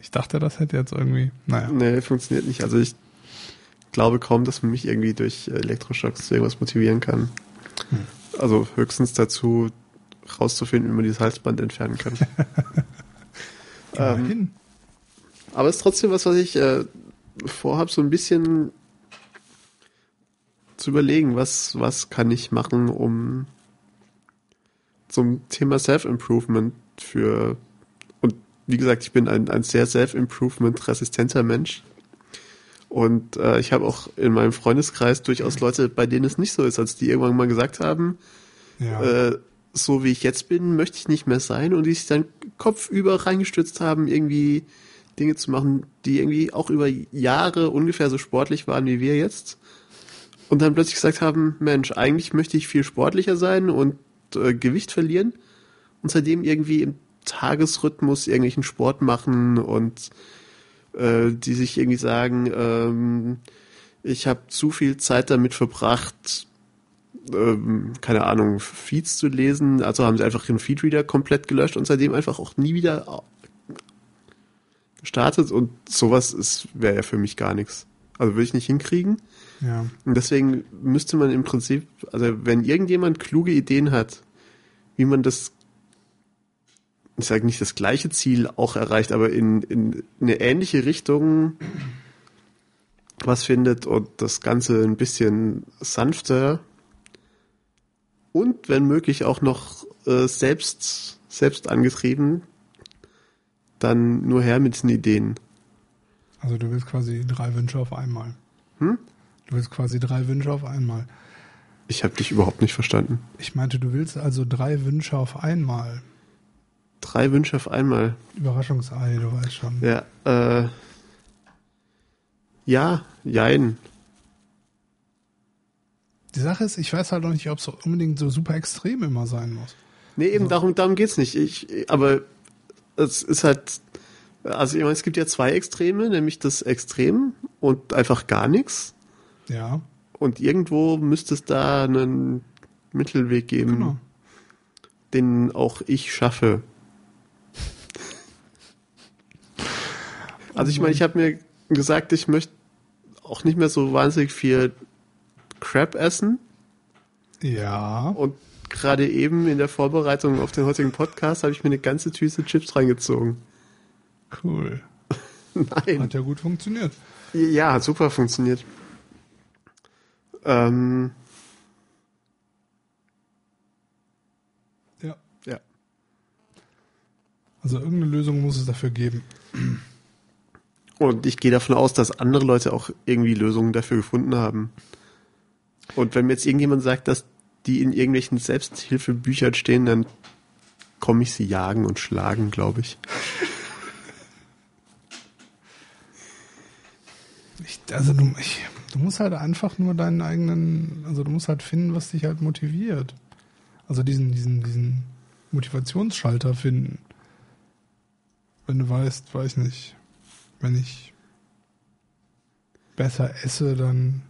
Ich dachte, das hätte jetzt irgendwie. Naja. Nee, funktioniert nicht. Also ich glaube kaum, dass man mich irgendwie durch Elektroschocks zu irgendwas motivieren kann. Hm. Also höchstens dazu rauszufinden, wie man dieses Halsband entfernen kann. ähm, aber es ist trotzdem was, was ich äh, vorhabe, so ein bisschen zu überlegen, was, was kann ich machen, um zum Thema Self-Improvement für, und wie gesagt, ich bin ein, ein sehr Self-Improvement-resistenter Mensch. Und äh, ich habe auch in meinem Freundeskreis durchaus Leute, bei denen es nicht so ist, als die irgendwann mal gesagt haben, ja. äh, so wie ich jetzt bin, möchte ich nicht mehr sein und die sich dann kopfüber reingestürzt haben, irgendwie Dinge zu machen, die irgendwie auch über Jahre ungefähr so sportlich waren wie wir jetzt. Und dann plötzlich gesagt haben, Mensch, eigentlich möchte ich viel sportlicher sein und äh, Gewicht verlieren und seitdem irgendwie im Tagesrhythmus irgendwelchen Sport machen und äh, die sich irgendwie sagen, ähm, ich habe zu viel Zeit damit verbracht, ähm, keine Ahnung, Feeds zu lesen. Also haben sie einfach ihren Feedreader komplett gelöscht und seitdem einfach auch nie wieder gestartet und sowas wäre ja für mich gar nichts. Also würde ich nicht hinkriegen. Ja. Und deswegen müsste man im Prinzip, also wenn irgendjemand kluge Ideen hat, wie man das, ich sage nicht das gleiche Ziel auch erreicht, aber in, in eine ähnliche Richtung was findet und das Ganze ein bisschen sanfter und wenn möglich auch noch äh, selbst, selbst angetrieben, dann nur her mit diesen Ideen. Also du willst quasi drei Wünsche auf einmal. Hm? Du willst quasi drei Wünsche auf einmal. Ich habe dich überhaupt nicht verstanden. Ich meinte, du willst also drei Wünsche auf einmal. Drei Wünsche auf einmal. Überraschungsei, du weißt schon. Ja, äh. Ja, jein. Die Sache ist, ich weiß halt noch nicht, ob es unbedingt so super extrem immer sein muss. Nee, eben also. darum, darum geht's nicht. Ich, aber es ist halt, also ich meine, es gibt ja zwei Extreme, nämlich das Extrem und einfach gar nichts. Ja. Und irgendwo müsste es da einen Mittelweg geben, genau. den auch ich schaffe. Also ich meine, ich habe mir gesagt, ich möchte auch nicht mehr so wahnsinnig viel Crap essen. Ja. Und gerade eben in der Vorbereitung auf den heutigen Podcast habe ich mir eine ganze Tüte Chips reingezogen. Cool. Nein. Hat ja gut funktioniert. Ja, hat super funktioniert. Ähm. Ja. Ja. Also irgendeine Lösung muss es dafür geben. Und ich gehe davon aus, dass andere Leute auch irgendwie Lösungen dafür gefunden haben. Und wenn mir jetzt irgendjemand sagt, dass die in irgendwelchen Selbsthilfebüchern stehen, dann komme ich sie jagen und schlagen, glaube ich. ich. Also du, ich, du musst halt einfach nur deinen eigenen, also du musst halt finden, was dich halt motiviert. Also diesen, diesen, diesen Motivationsschalter finden. Wenn du weißt, weiß nicht, wenn ich besser esse, dann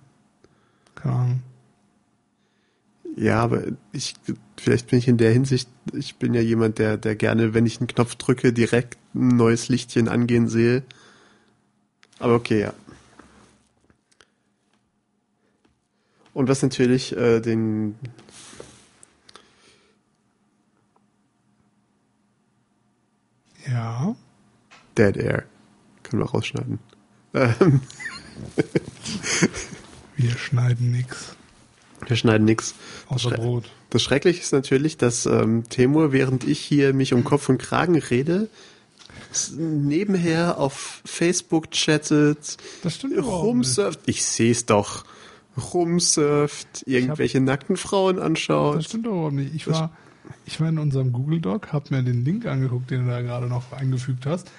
keine Ahnung. Ja, aber ich, vielleicht bin ich in der Hinsicht, ich bin ja jemand, der, der gerne, wenn ich einen Knopf drücke, direkt ein neues Lichtchen angehen sehe. Aber okay, ja. Und was natürlich äh, den Ja. Dead Air. Können wir rausschneiden. Ähm. wir schneiden nix. Wir schneiden nix. Außer das Brot. Das Schreckliche ist natürlich, dass ähm, Temur, während ich hier mich um Kopf und Kragen rede, nebenher auf Facebook chattet, rumsurft. Ich sehe es doch. rumsurft, irgendwelche nackten Frauen anschaut. Das stimmt doch überhaupt nicht. Ich war, ich war in unserem Google Doc, habe mir den Link angeguckt, den du da gerade noch eingefügt hast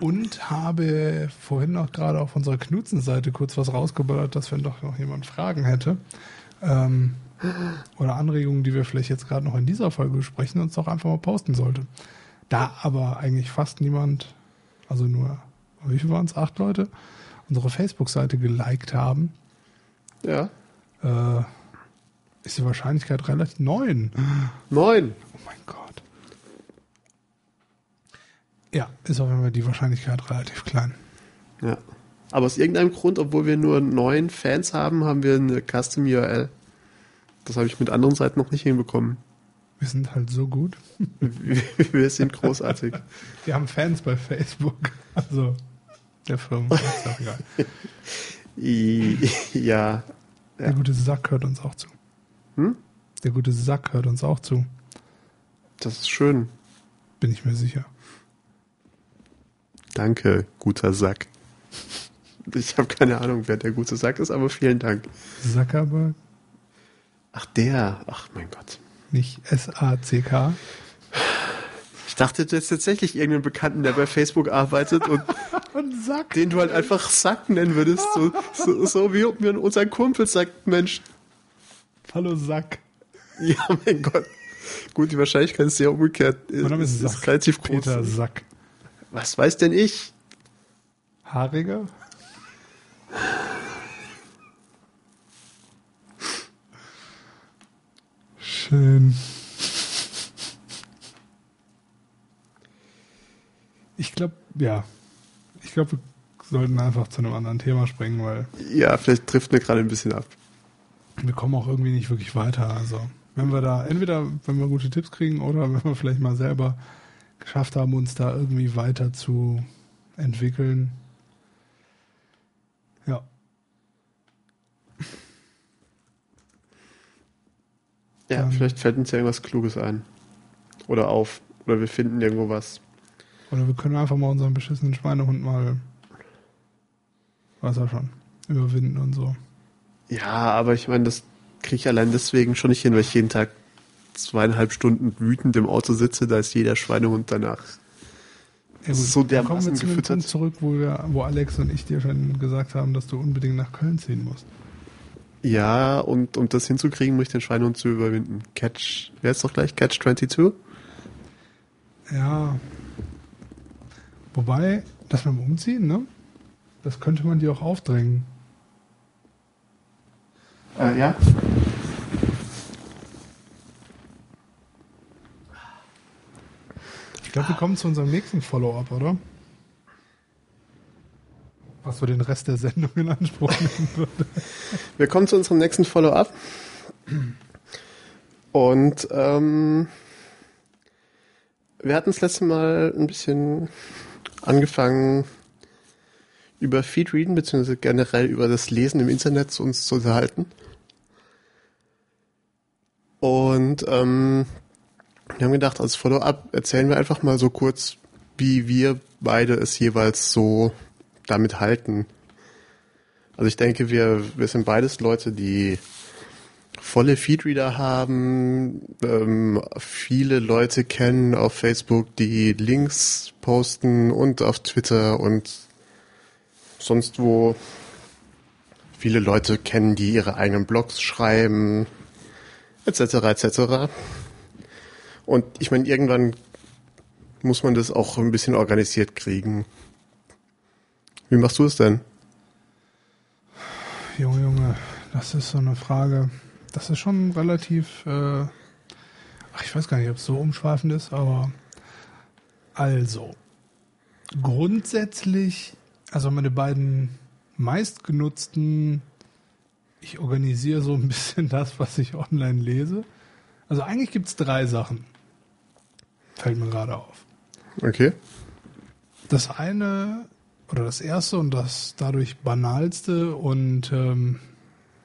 und habe vorhin noch gerade auf unserer Knutzen-Seite kurz was rausgeballert, dass wenn doch noch jemand Fragen hätte ähm, oder Anregungen, die wir vielleicht jetzt gerade noch in dieser Folge besprechen, uns doch einfach mal posten sollte. Da aber eigentlich fast niemand, also nur, wie viel waren es? Acht Leute, unsere Facebook-Seite geliked haben. Ja. Äh, ist die Wahrscheinlichkeit relativ neun. Neun. Oh mein Gott. Ja, ist auf jeden Fall die Wahrscheinlichkeit relativ klein. Ja. Aber aus irgendeinem Grund, obwohl wir nur neun Fans haben, haben wir eine Custom URL. Das habe ich mit anderen Seiten noch nicht hinbekommen. Wir sind halt so gut. wir sind großartig. Wir haben Fans bei Facebook. Also der Firma. Ist doch egal. ja. Der gute Sack hört uns auch zu. Hm? Der gute Sack hört uns auch zu. Das ist schön. Bin ich mir sicher. Danke, guter Sack. Ich habe keine Ahnung, wer der gute Sack ist, aber vielen Dank. Zuckerberg? Ach, der. Ach, mein Gott. Nicht S-A-C-K? Ich dachte, du hättest tatsächlich irgendeinen Bekannten, der bei Facebook arbeitet und, und Sack. den du halt einfach Sack nennen würdest. So, so, so wie mir unser Kumpel sagt, Mensch. Hallo Sack. Ja, mein Gott. Gut, die Wahrscheinlichkeit ist sehr umgekehrt. Mein Name ist, ist relativ groß. Peter Sack. Was weiß denn ich? Haariger? Schön. Ich glaube, ja. Ich glaube, wir sollten einfach zu einem anderen Thema springen, weil. Ja, vielleicht trifft mir gerade ein bisschen ab. Wir kommen auch irgendwie nicht wirklich weiter. Also, wenn wir da, entweder wenn wir gute Tipps kriegen oder wenn wir vielleicht mal selber geschafft haben, uns da irgendwie weiter zu entwickeln. Ja. Ja, Dann, vielleicht fällt uns ja irgendwas Kluges ein. Oder auf. Oder wir finden irgendwo was. Oder wir können einfach mal unseren beschissenen Schweinehund mal, weiß er schon, überwinden und so. Ja, aber ich meine, das kriege ich allein deswegen schon nicht hin, weil ich jeden Tag zweieinhalb Stunden wütend im Auto sitze, da ist jeder Schweinehund danach. Ja, gut. so dermaßen kommen wir zu gefüttert. Punkt zurück, wo, wir, wo Alex und ich dir schon gesagt haben, dass du unbedingt nach Köln ziehen musst. Ja, und um das hinzukriegen, muss ich den Schweinehund zu überwinden. Catch, wer ist doch gleich? Catch 22? Ja. Wobei, dass wir umziehen, ne? Das könnte man dir auch aufdrängen. Äh, ja. Glaube, wir kommen zu unserem nächsten Follow-up, oder? Was so den Rest der Sendung in Anspruch nehmen würde. Wir kommen zu unserem nächsten Follow-up. Und ähm, wir hatten das letzte Mal ein bisschen angefangen, über Feedreading beziehungsweise generell über das Lesen im Internet uns zu unterhalten. Und ähm, wir haben gedacht, als Follow-up erzählen wir einfach mal so kurz, wie wir beide es jeweils so damit halten. Also ich denke, wir, wir sind beides Leute, die volle Feedreader haben, ähm, viele Leute kennen auf Facebook, die Links posten und auf Twitter und sonst wo. Viele Leute kennen, die ihre eigenen Blogs schreiben, etc. etc. Und ich meine, irgendwann muss man das auch ein bisschen organisiert kriegen. Wie machst du es denn? Junge, Junge, das ist so eine Frage. Das ist schon relativ, äh, ach, ich weiß gar nicht, ob es so umschweifend ist, aber also, grundsätzlich, also meine beiden meistgenutzten, ich organisiere so ein bisschen das, was ich online lese. Also eigentlich gibt es drei Sachen. Fällt mir gerade auf. Okay. Das eine oder das erste und das dadurch banalste und ähm,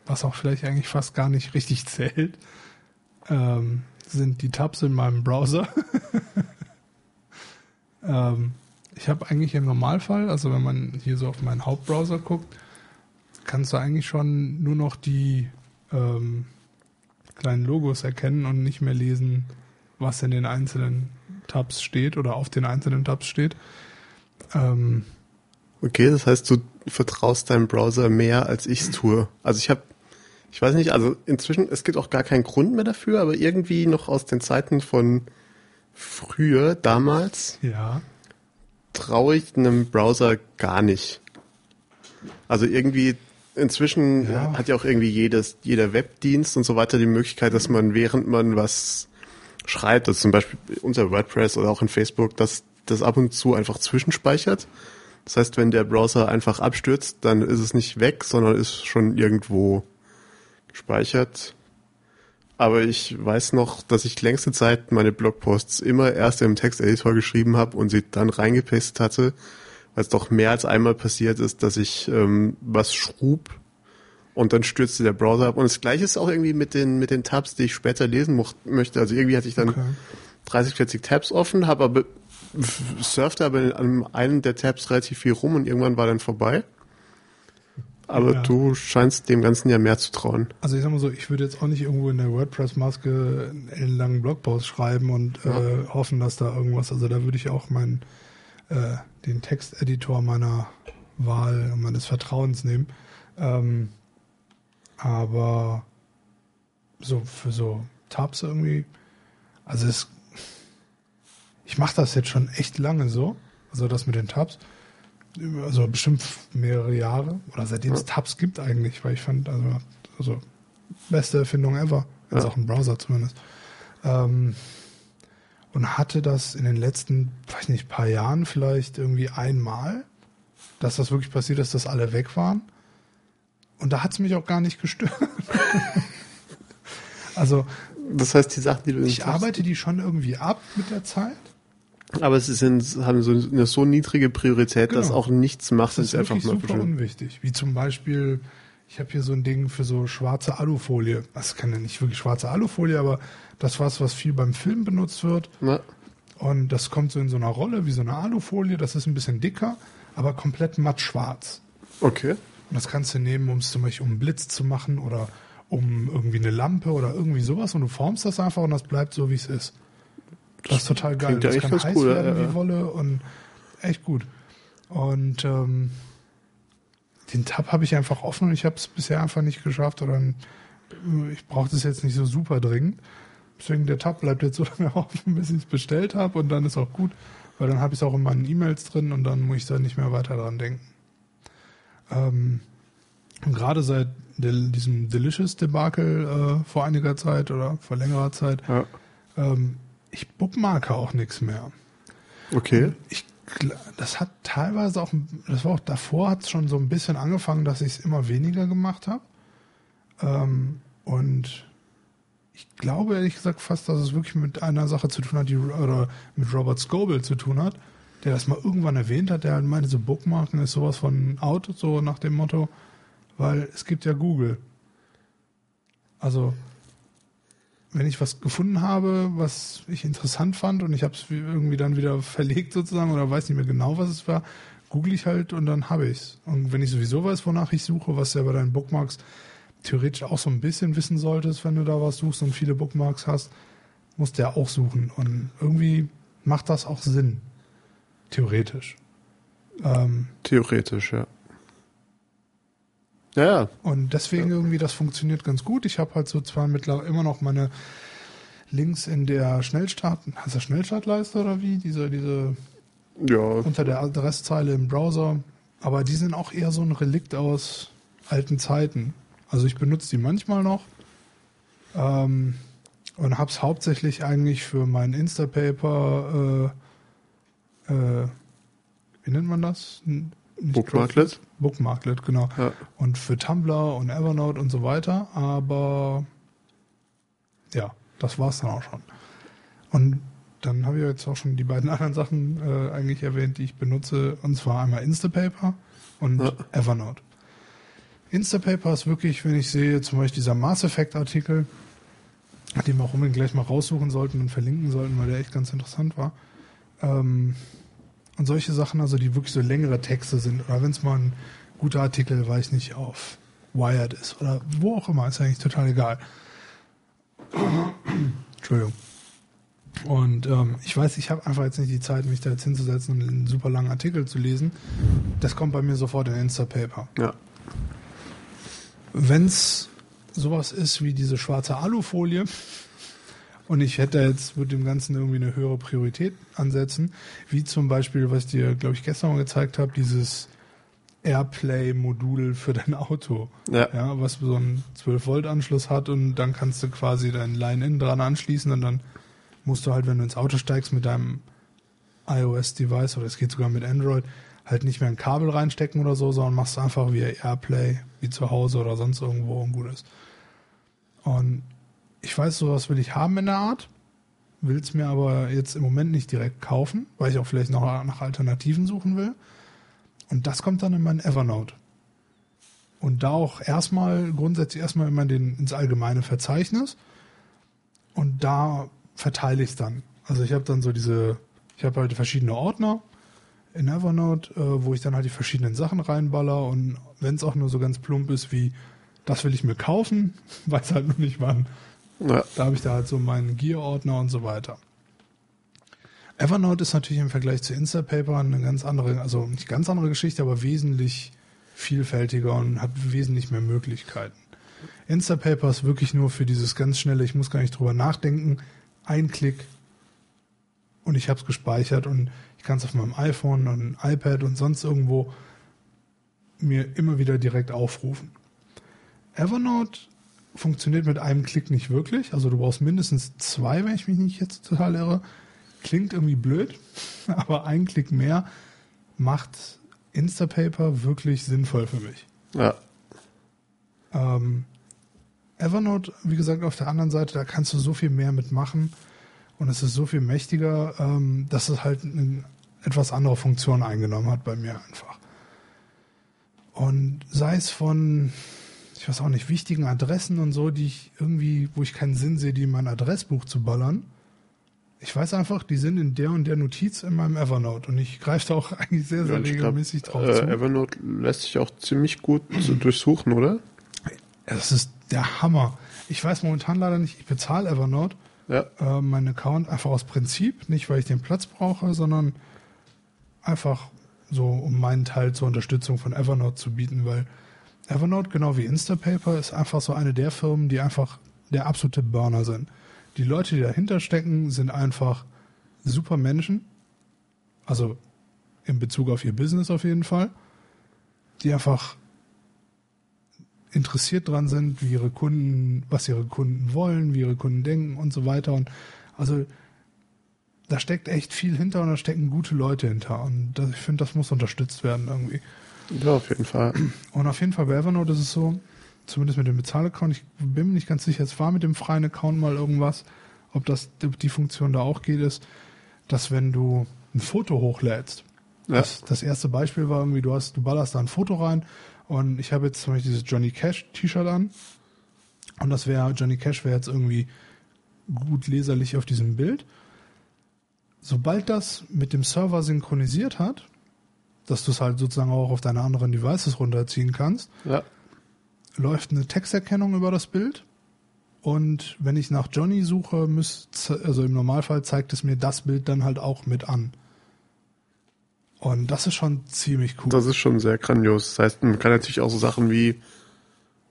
was auch vielleicht eigentlich fast gar nicht richtig zählt, ähm, sind die Tabs in meinem Browser. ähm, ich habe eigentlich im Normalfall, also wenn man hier so auf meinen Hauptbrowser guckt, kannst du eigentlich schon nur noch die ähm, kleinen Logos erkennen und nicht mehr lesen, was in den einzelnen Tabs steht oder auf den einzelnen Tabs steht. Ähm, okay, das heißt, du vertraust deinem Browser mehr, als ich es tue. Also ich habe, ich weiß nicht, also inzwischen, es gibt auch gar keinen Grund mehr dafür, aber irgendwie noch aus den Zeiten von früher, damals, ja. traue ich einem Browser gar nicht. Also irgendwie inzwischen Ja. hat ja auch irgendwie jedes, jeder Webdienst und so weiter die Möglichkeit, dass man während man was schreibt, also zum Beispiel unter WordPress oder auch in Facebook, dass das ab und zu einfach zwischenspeichert. Das heißt, wenn der Browser einfach abstürzt, dann ist es nicht weg, sondern ist schon irgendwo gespeichert. Aber ich weiß noch, dass ich längste Zeit meine Blogposts immer erst im Texteditor geschrieben habe und sie dann reingepastet hatte, weil es doch mehr als einmal passiert ist, dass ich ähm, was schrub und dann stürzte der Browser ab. Und das gleiche ist auch irgendwie mit den, mit den Tabs, die ich später lesen möchte. Also irgendwie hatte ich dann Okay. 30, 40 Tabs offen, habe aber surfte aber an einem der Tabs relativ viel rum und irgendwann war dann vorbei. Aber Ja. du scheinst dem Ganzen ja mehr zu trauen. Also ich sag mal so, ich würde jetzt auch nicht irgendwo in der WordPress-Maske einen ellenlangen Blogpost schreiben und äh, hoffen, dass da irgendwas, also da würde ich auch meinen, äh, den Texteditor meiner Wahl, meines Vertrauens nehmen. Ähm, aber so für so Tabs irgendwie, also es, ich mache das jetzt schon echt lange so, also das mit den Tabs, also bestimmt mehrere Jahre oder seitdem es Tabs gibt eigentlich, weil ich fand, also, also beste Erfindung ever, in Ja. Sachen Browser zumindest. Ähm, und hatte das in den letzten, weiß nicht, paar Jahren vielleicht irgendwie einmal, dass das wirklich passiert ist, dass alle weg waren. Und da hat es mich auch gar nicht gestört. also Das heißt, die Sachen, die du ich arbeite die schon irgendwie ab mit der Zeit. aber es sind, haben so eine so niedrige Priorität, dass Genau. auch nichts macht, Das ist einfach wirklich mal super verschwinden. unwichtig. Wie zum Beispiel, ich habe hier so ein Ding für so schwarze Alufolie. Das kann ja nicht wirklich schwarze Alufolie, aber das was, was viel beim Film benutzt wird. Na, Und das kommt so in so einer Rolle wie so eine Alufolie. Das ist ein bisschen dicker, aber komplett matt schwarz. okay. Und das kannst du nehmen, um es zum Beispiel um einen Blitz zu machen oder um irgendwie eine Lampe oder irgendwie sowas. Und du formst das einfach und das bleibt so, wie es ist. Das ist total geil. Das echt kann heiß cool, werden ja, ja. wie Wolle und echt gut. Und ähm, den Tab habe ich einfach offen und ich habe es bisher einfach nicht geschafft. Oder ich brauche das jetzt nicht so super dringend. Deswegen der Tab bleibt jetzt so lange offen, bis ich es bestellt habe und dann ist auch gut, weil dann habe ich es auch in meinen E-Mails drin und dann muss ich da nicht mehr weiter dran denken. Ähm, und gerade seit del diesem Delicious-Debakel äh, vor einiger Zeit oder vor längerer Zeit, Ja. ähm, ich bookmarke auch nichts mehr. Okay. Ich, das hat teilweise auch, das war auch davor, hat es schon so ein bisschen angefangen, dass ich es immer weniger gemacht habe. Ähm, und ich glaube ehrlich gesagt fast, dass es wirklich mit einer Sache zu tun hat, die oder mit Robert Scoble zu tun hat, der das mal irgendwann erwähnt hat, der halt meinte, so Bookmarken ist sowas von out, so nach dem Motto, weil es gibt ja Google. Also wenn ich was gefunden habe, was ich interessant fand und ich habe es irgendwie dann wieder verlegt sozusagen oder weiß nicht mehr genau, was es war, google ich halt und dann habe ich's. Und wenn ich sowieso weiß, wonach ich suche, was ja bei deinen Bookmarks theoretisch auch so ein bisschen wissen solltest, wenn du da was suchst und viele Bookmarks hast, musst du ja auch suchen. Und irgendwie macht das auch Sinn. Theoretisch. Ähm, Theoretisch, ja. Ja, ja. Und deswegen irgendwie, das funktioniert ganz gut. Ich habe halt so zwar mittlerweile immer noch meine Links in der Schnellstart, heißt das Schnellstartleiste oder wie? Diese, diese Ja, unter der Adresszeile im Browser. Aber die sind auch eher so ein Relikt aus alten Zeiten. Also ich benutze die manchmal noch ähm, und habe es hauptsächlich eigentlich für mein Instapaper, äh, wie nennt man das? Nicht Bookmarklet? Bookmarklet, genau. Ja. Und für Tumblr und Evernote und so weiter. Aber ja, das war's dann auch schon. Und dann habe ich jetzt auch schon die beiden anderen Sachen äh, eigentlich erwähnt, die ich benutze. Und zwar einmal Instapaper und Ja. Evernote. Instapaper ist wirklich, wenn ich sehe, zum Beispiel dieser Mass Effect Artikel, den wir auch unbedingt gleich mal raussuchen sollten und verlinken sollten, weil der echt ganz interessant war. Ähm, und solche Sachen, also die wirklich so längere Texte sind, oder wenn es mal ein guter Artikel, weiß nicht, auf Wired ist oder wo auch immer, ist eigentlich total egal. Entschuldigung. Und ähm, ich weiß, ich habe einfach jetzt nicht die Zeit, mich da jetzt hinzusetzen und einen super langen Artikel zu lesen. Das kommt bei mir sofort in Instapaper. Ja. Wenn's sowas ist wie diese schwarze Alufolie und ich hätte jetzt mit dem Ganzen irgendwie eine höhere Priorität ansetzen, wie zum Beispiel, was ich dir, glaube ich, gestern mal gezeigt habe, dieses Airplay-Modul für dein Auto. Ja. ja, was so einen 12-Volt-Anschluss hat und dann kannst du quasi dein Line-In dran anschließen und dann musst du halt, wenn du ins Auto steigst mit deinem iOS-Device oder es geht sogar mit Android, halt nicht mehr ein Kabel reinstecken oder so, sondern machst einfach via Airplay, wie zu Hause oder sonst irgendwo und gut ist. Und ich weiß, sowas will ich haben in der Art, will es mir aber jetzt im Moment nicht direkt kaufen, weil ich auch vielleicht noch nach Alternativen suchen will. Und das kommt dann in mein Evernote. Und da auch erstmal, grundsätzlich erstmal immer den, ins allgemeine Verzeichnis. Und da verteile ich es dann. Also ich habe dann so diese, ich habe halt verschiedene Ordner in Evernote, äh, wo ich dann halt die verschiedenen Sachen reinballer und wenn es auch nur so ganz plump ist wie, das will ich mir kaufen, weiß halt noch nicht wann. Ja. Da habe ich da halt so meinen Gear-Ordner und so weiter. Evernote ist natürlich im Vergleich zu Instapaper eine ganz andere, also nicht ganz andere Geschichte, aber wesentlich vielfältiger und hat wesentlich mehr Möglichkeiten. Instapaper ist wirklich nur für dieses ganz schnelle, ich muss gar nicht drüber nachdenken, ein Klick und ich habe es gespeichert und ich kann es auf meinem iPhone und iPad und sonst irgendwo mir immer wieder direkt aufrufen. Evernote funktioniert mit einem Klick nicht wirklich. Also du brauchst mindestens zwei, wenn ich mich nicht jetzt total irre. Klingt irgendwie blöd, aber ein Klick mehr macht Instapaper wirklich sinnvoll für mich. Ja. Ähm, Evernote, wie gesagt, auf der anderen Seite, da kannst du so viel mehr mitmachen und es ist so viel mächtiger, ähm, dass es halt eine etwas andere Funktion eingenommen hat bei mir einfach. Und sei es von, ich weiß auch nicht, wichtigen Adressen und so, die ich irgendwie, wo ich keinen Sinn sehe, die in mein Adressbuch zu ballern. Ich weiß einfach, die sind in der und der Notiz in meinem Evernote und ich greife da auch eigentlich sehr, sehr Ja, regelmäßig glaub, drauf äh, zu. Evernote lässt sich auch ziemlich gut so durchsuchen, oder? Das ist der Hammer. Ich weiß momentan leider nicht, ich bezahle Evernote, Ja. äh, meinen Account einfach aus Prinzip, nicht weil ich den Platz brauche, sondern einfach so, um meinen Teil zur Unterstützung von Evernote zu bieten, weil Evernote, genau wie Instapaper, ist einfach so eine der Firmen, die einfach der absolute Burner sind. Die Leute, die dahinter stecken, sind einfach super Menschen. Also in Bezug auf ihr Business auf jeden Fall. Die einfach interessiert dran sind, wie ihre Kunden, was ihre Kunden wollen, wie ihre Kunden denken und so weiter. Und also da steckt echt viel hinter und da stecken gute Leute hinter. Und das, ich finde, das muss unterstützt werden irgendwie. Ja, auf jeden Fall. Und auf jeden Fall bei Evernote ist es so, zumindest mit dem Bezahlaccount, ich bin mir nicht ganz sicher, es war mit dem freien Account mal irgendwas, ob das ob die Funktion da auch geht, ist, dass wenn du ein Foto hochlädst, Ja. das, das erste Beispiel war irgendwie, du hast, du ballerst da ein Foto rein und ich habe jetzt zum Beispiel dieses Johnny Cash T-Shirt an und das wäre, Johnny Cash wäre jetzt irgendwie gut leserlich auf diesem Bild. Sobald das mit dem Server synchronisiert hat, dass du es halt sozusagen auch auf deine anderen Devices runterziehen kannst, Ja. läuft eine Texterkennung über das Bild. Und wenn ich nach Johnny suche, müsst, also im Normalfall zeigt es mir das Bild dann halt auch mit an. Und das ist schon ziemlich cool. Das ist schon sehr grandios. Das heißt, man kann natürlich auch so Sachen wie,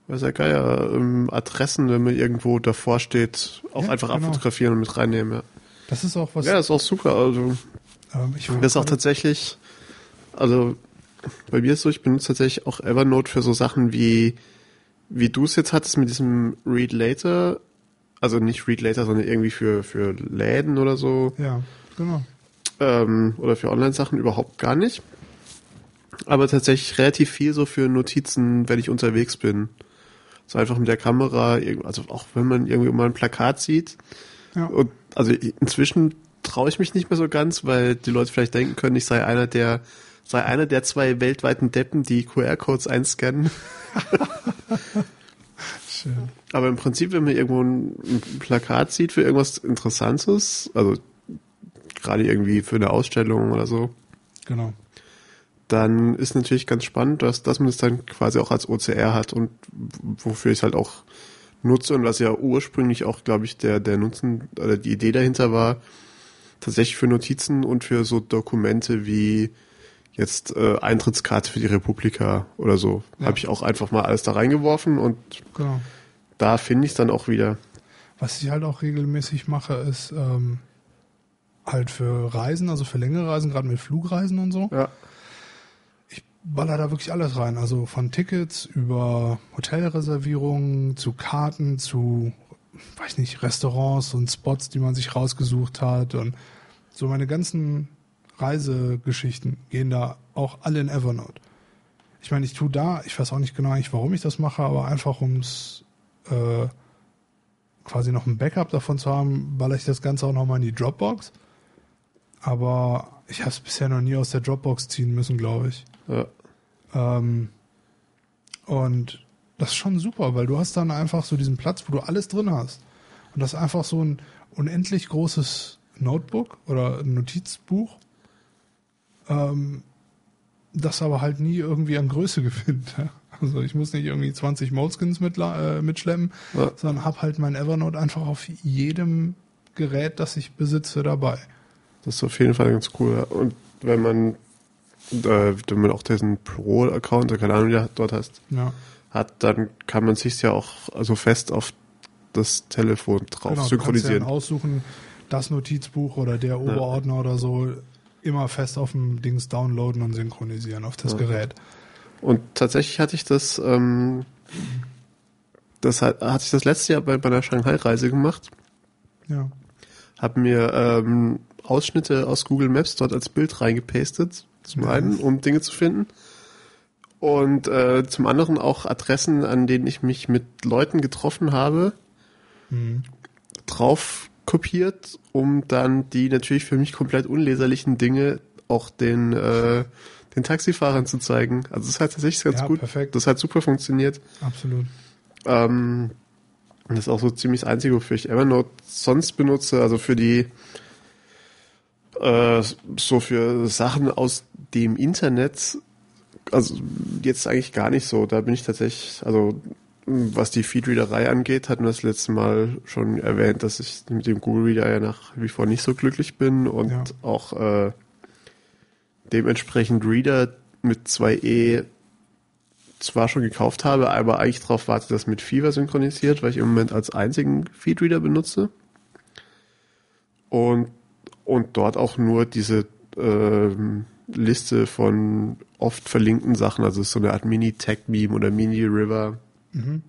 weiß ja Geier, ähm, Adressen, wenn man irgendwo davor steht, auch Ja, einfach genau. abfotografieren und mit reinnehmen. Ja, Das ist auch was. ja das ist auch super. Also, ähm, das ist auch tatsächlich, also bei mir ist so, ich benutze tatsächlich auch Evernote für so Sachen wie, wie du es jetzt hattest mit diesem Read Later, also nicht Read Later, sondern irgendwie für, für Läden oder so. Ja, genau. ähm, oder für Online-Sachen überhaupt gar nicht. Aber tatsächlich relativ viel so für Notizen, wenn ich unterwegs bin. So einfach mit der Kamera, also auch wenn man irgendwie mal ein Plakat sieht. Ja. Und also inzwischen traue ich mich nicht mehr so ganz, weil die Leute vielleicht denken können, ich sei einer der sei einer der zwei weltweiten Deppen, die QR-Codes einscannen. Schön. Aber im Prinzip, wenn man irgendwo ein, Plakat sieht für irgendwas Interessantes, also gerade irgendwie für eine Ausstellung oder so, Genau. dann ist natürlich ganz spannend, dass, dass man es dann quasi auch als OCR hat und wofür ich es halt auch nutze und was ja ursprünglich auch, glaube ich, der, der Nutzen oder die Idee dahinter war, tatsächlich für Notizen und für so Dokumente wie jetzt äh, Eintrittskarte für die Republika oder so. Ja. Habe ich auch einfach mal alles da reingeworfen und genau. da finde ich es dann auch wieder. Was ich halt auch regelmäßig mache, ist ähm, halt für Reisen, also für längere Reisen, gerade mit Flugreisen und so. Ja. Ich baller da wirklich alles rein. Also von Tickets über Hotelreservierungen zu Karten zu, weiß nicht, Restaurants und Spots, die man sich rausgesucht hat und so meine ganzen Reisegeschichten gehen da auch alle in Evernote. Ich meine, ich tue da, ich weiß auch nicht genau eigentlich, warum ich das mache, aber einfach ums äh, quasi noch ein Backup davon zu haben, baller ich das Ganze auch nochmal in die Dropbox. Aber ich habe es bisher noch nie aus der Dropbox ziehen müssen, glaube ich. Ja. Ähm, und das ist schon super, weil du hast dann einfach so diesen Platz, wo du alles drin hast. Und das ist einfach so ein unendlich großes Notebook oder ein Notizbuch, ähm, das aber halt nie irgendwie an Größe gewinnt. Also ich muss nicht irgendwie 20 Moleskins mit, äh, mitschleppen, ja. sondern habe halt mein Evernote einfach auf jedem Gerät, das ich besitze, dabei. Das ist auf jeden Fall ganz cool. Und wenn man, äh, wenn man auch diesen Pro-Account, keine Ahnung, wie du dort hast, ja. hat, dann kann man sich ja auch also fest auf das Telefon drauf genau, synchronisieren. Du kannst ja aussuchen, das Notizbuch oder der Oberordner ja. oder so immer fest auf dem Dings downloaden und synchronisieren auf das ja. Gerät. Und tatsächlich hatte ich das, ähm, das hat, hatte ich das letzte Jahr bei, bei der Shanghai-Reise gemacht. Ja. Hab mir ähm, Ausschnitte aus Google Maps dort als Bild reingepastet, zum einen, um Dinge zu finden. Und äh, zum anderen auch Adressen, an denen ich mich mit Leuten getroffen habe, mhm. drauf kopiert, um dann die natürlich für mich komplett unleserlichen Dinge auch den, äh, den Taxifahrern zu zeigen. Also das hat tatsächlich ganz ja, gut. Perfekt. Das hat super funktioniert. Absolut. Ähm, das ist auch so ziemlich das Einzige, wofür ich Evernote sonst benutze. Also für die äh, so für Sachen aus dem Internet, also jetzt eigentlich gar nicht so. Da bin ich tatsächlich, also was die Feedreaderei angeht, hatten wir das letzte Mal schon erwähnt, dass ich mit dem Google Reader ja nach wie vor nicht so glücklich bin und ja. auch äh, dementsprechend Reader mit 2e zwar schon gekauft habe, aber eigentlich darauf warte, dass mit Fever synchronisiert, weil ich im Moment als einzigen Feedreader benutze. Und, und dort auch nur diese ähm, Liste von oft verlinkten Sachen, also so eine Art Mini-Tech-Meme oder Mini-River Mhm.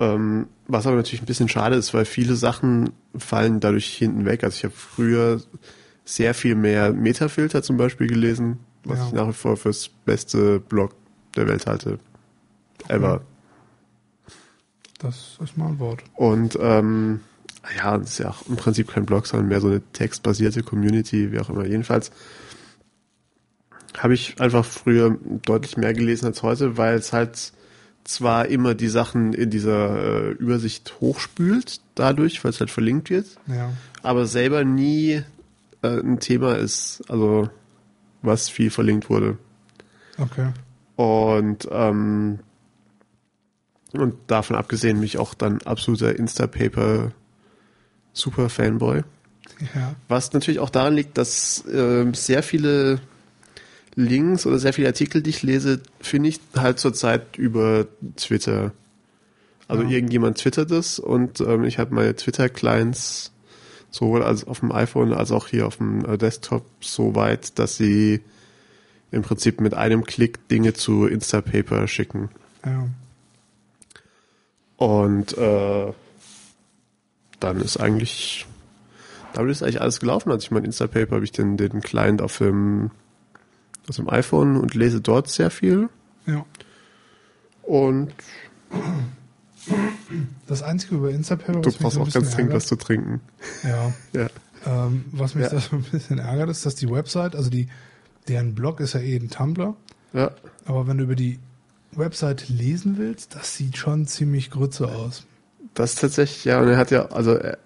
Ähm, was aber natürlich ein bisschen schade ist, weil viele Sachen fallen dadurch hinten weg. Also ich habe früher sehr viel mehr Metafilter zum Beispiel gelesen, was ja. ich nach wie vor fürs beste Blog der Welt halte. Ever. Das ist mal ein Wort. Und ähm, ja, das ist ja auch im Prinzip kein Blog, sondern mehr so eine textbasierte Community, wie auch immer. Jedenfalls habe ich einfach früher deutlich mehr gelesen als heute, weil es halt zwar immer die Sachen in dieser äh, Übersicht hochspült, dadurch, weil es halt verlinkt wird, ja. aber selber nie äh, ein Thema ist, also was viel verlinkt wurde. Okay. Und ähm, und davon abgesehen mich auch dann absoluter Instapaper Super Fanboy. Ja. Was natürlich auch daran liegt, dass äh, sehr viele Links oder sehr viele Artikel, die ich lese, finde ich halt zurzeit über Twitter. Also ja. irgendjemand twittert es und ähm, ich habe meine Twitter-Clients sowohl als auf dem iPhone als auch hier auf dem äh, Desktop so weit, dass sie im Prinzip mit einem Klick Dinge zu Instapaper schicken. Ja. Und äh, dann ist eigentlich, damit ist eigentlich alles gelaufen. Also ich mein Instapaper habe ich den, den Client auf dem aus dem iPhone und lese dort sehr viel. Ja. Und das Einzige über Instapaper, Du brauchst so auch ganz dringend was zu trinken. Ja. ja. Ähm, was mich ja. da so ein bisschen ärgert, ist, dass die Website, also die, deren Blog ist ja eh ein Tumblr. Ja. Aber wenn du über die Website lesen willst, das sieht schon ziemlich grütze aus. Das tatsächlich, ja, und er hat ja, also er,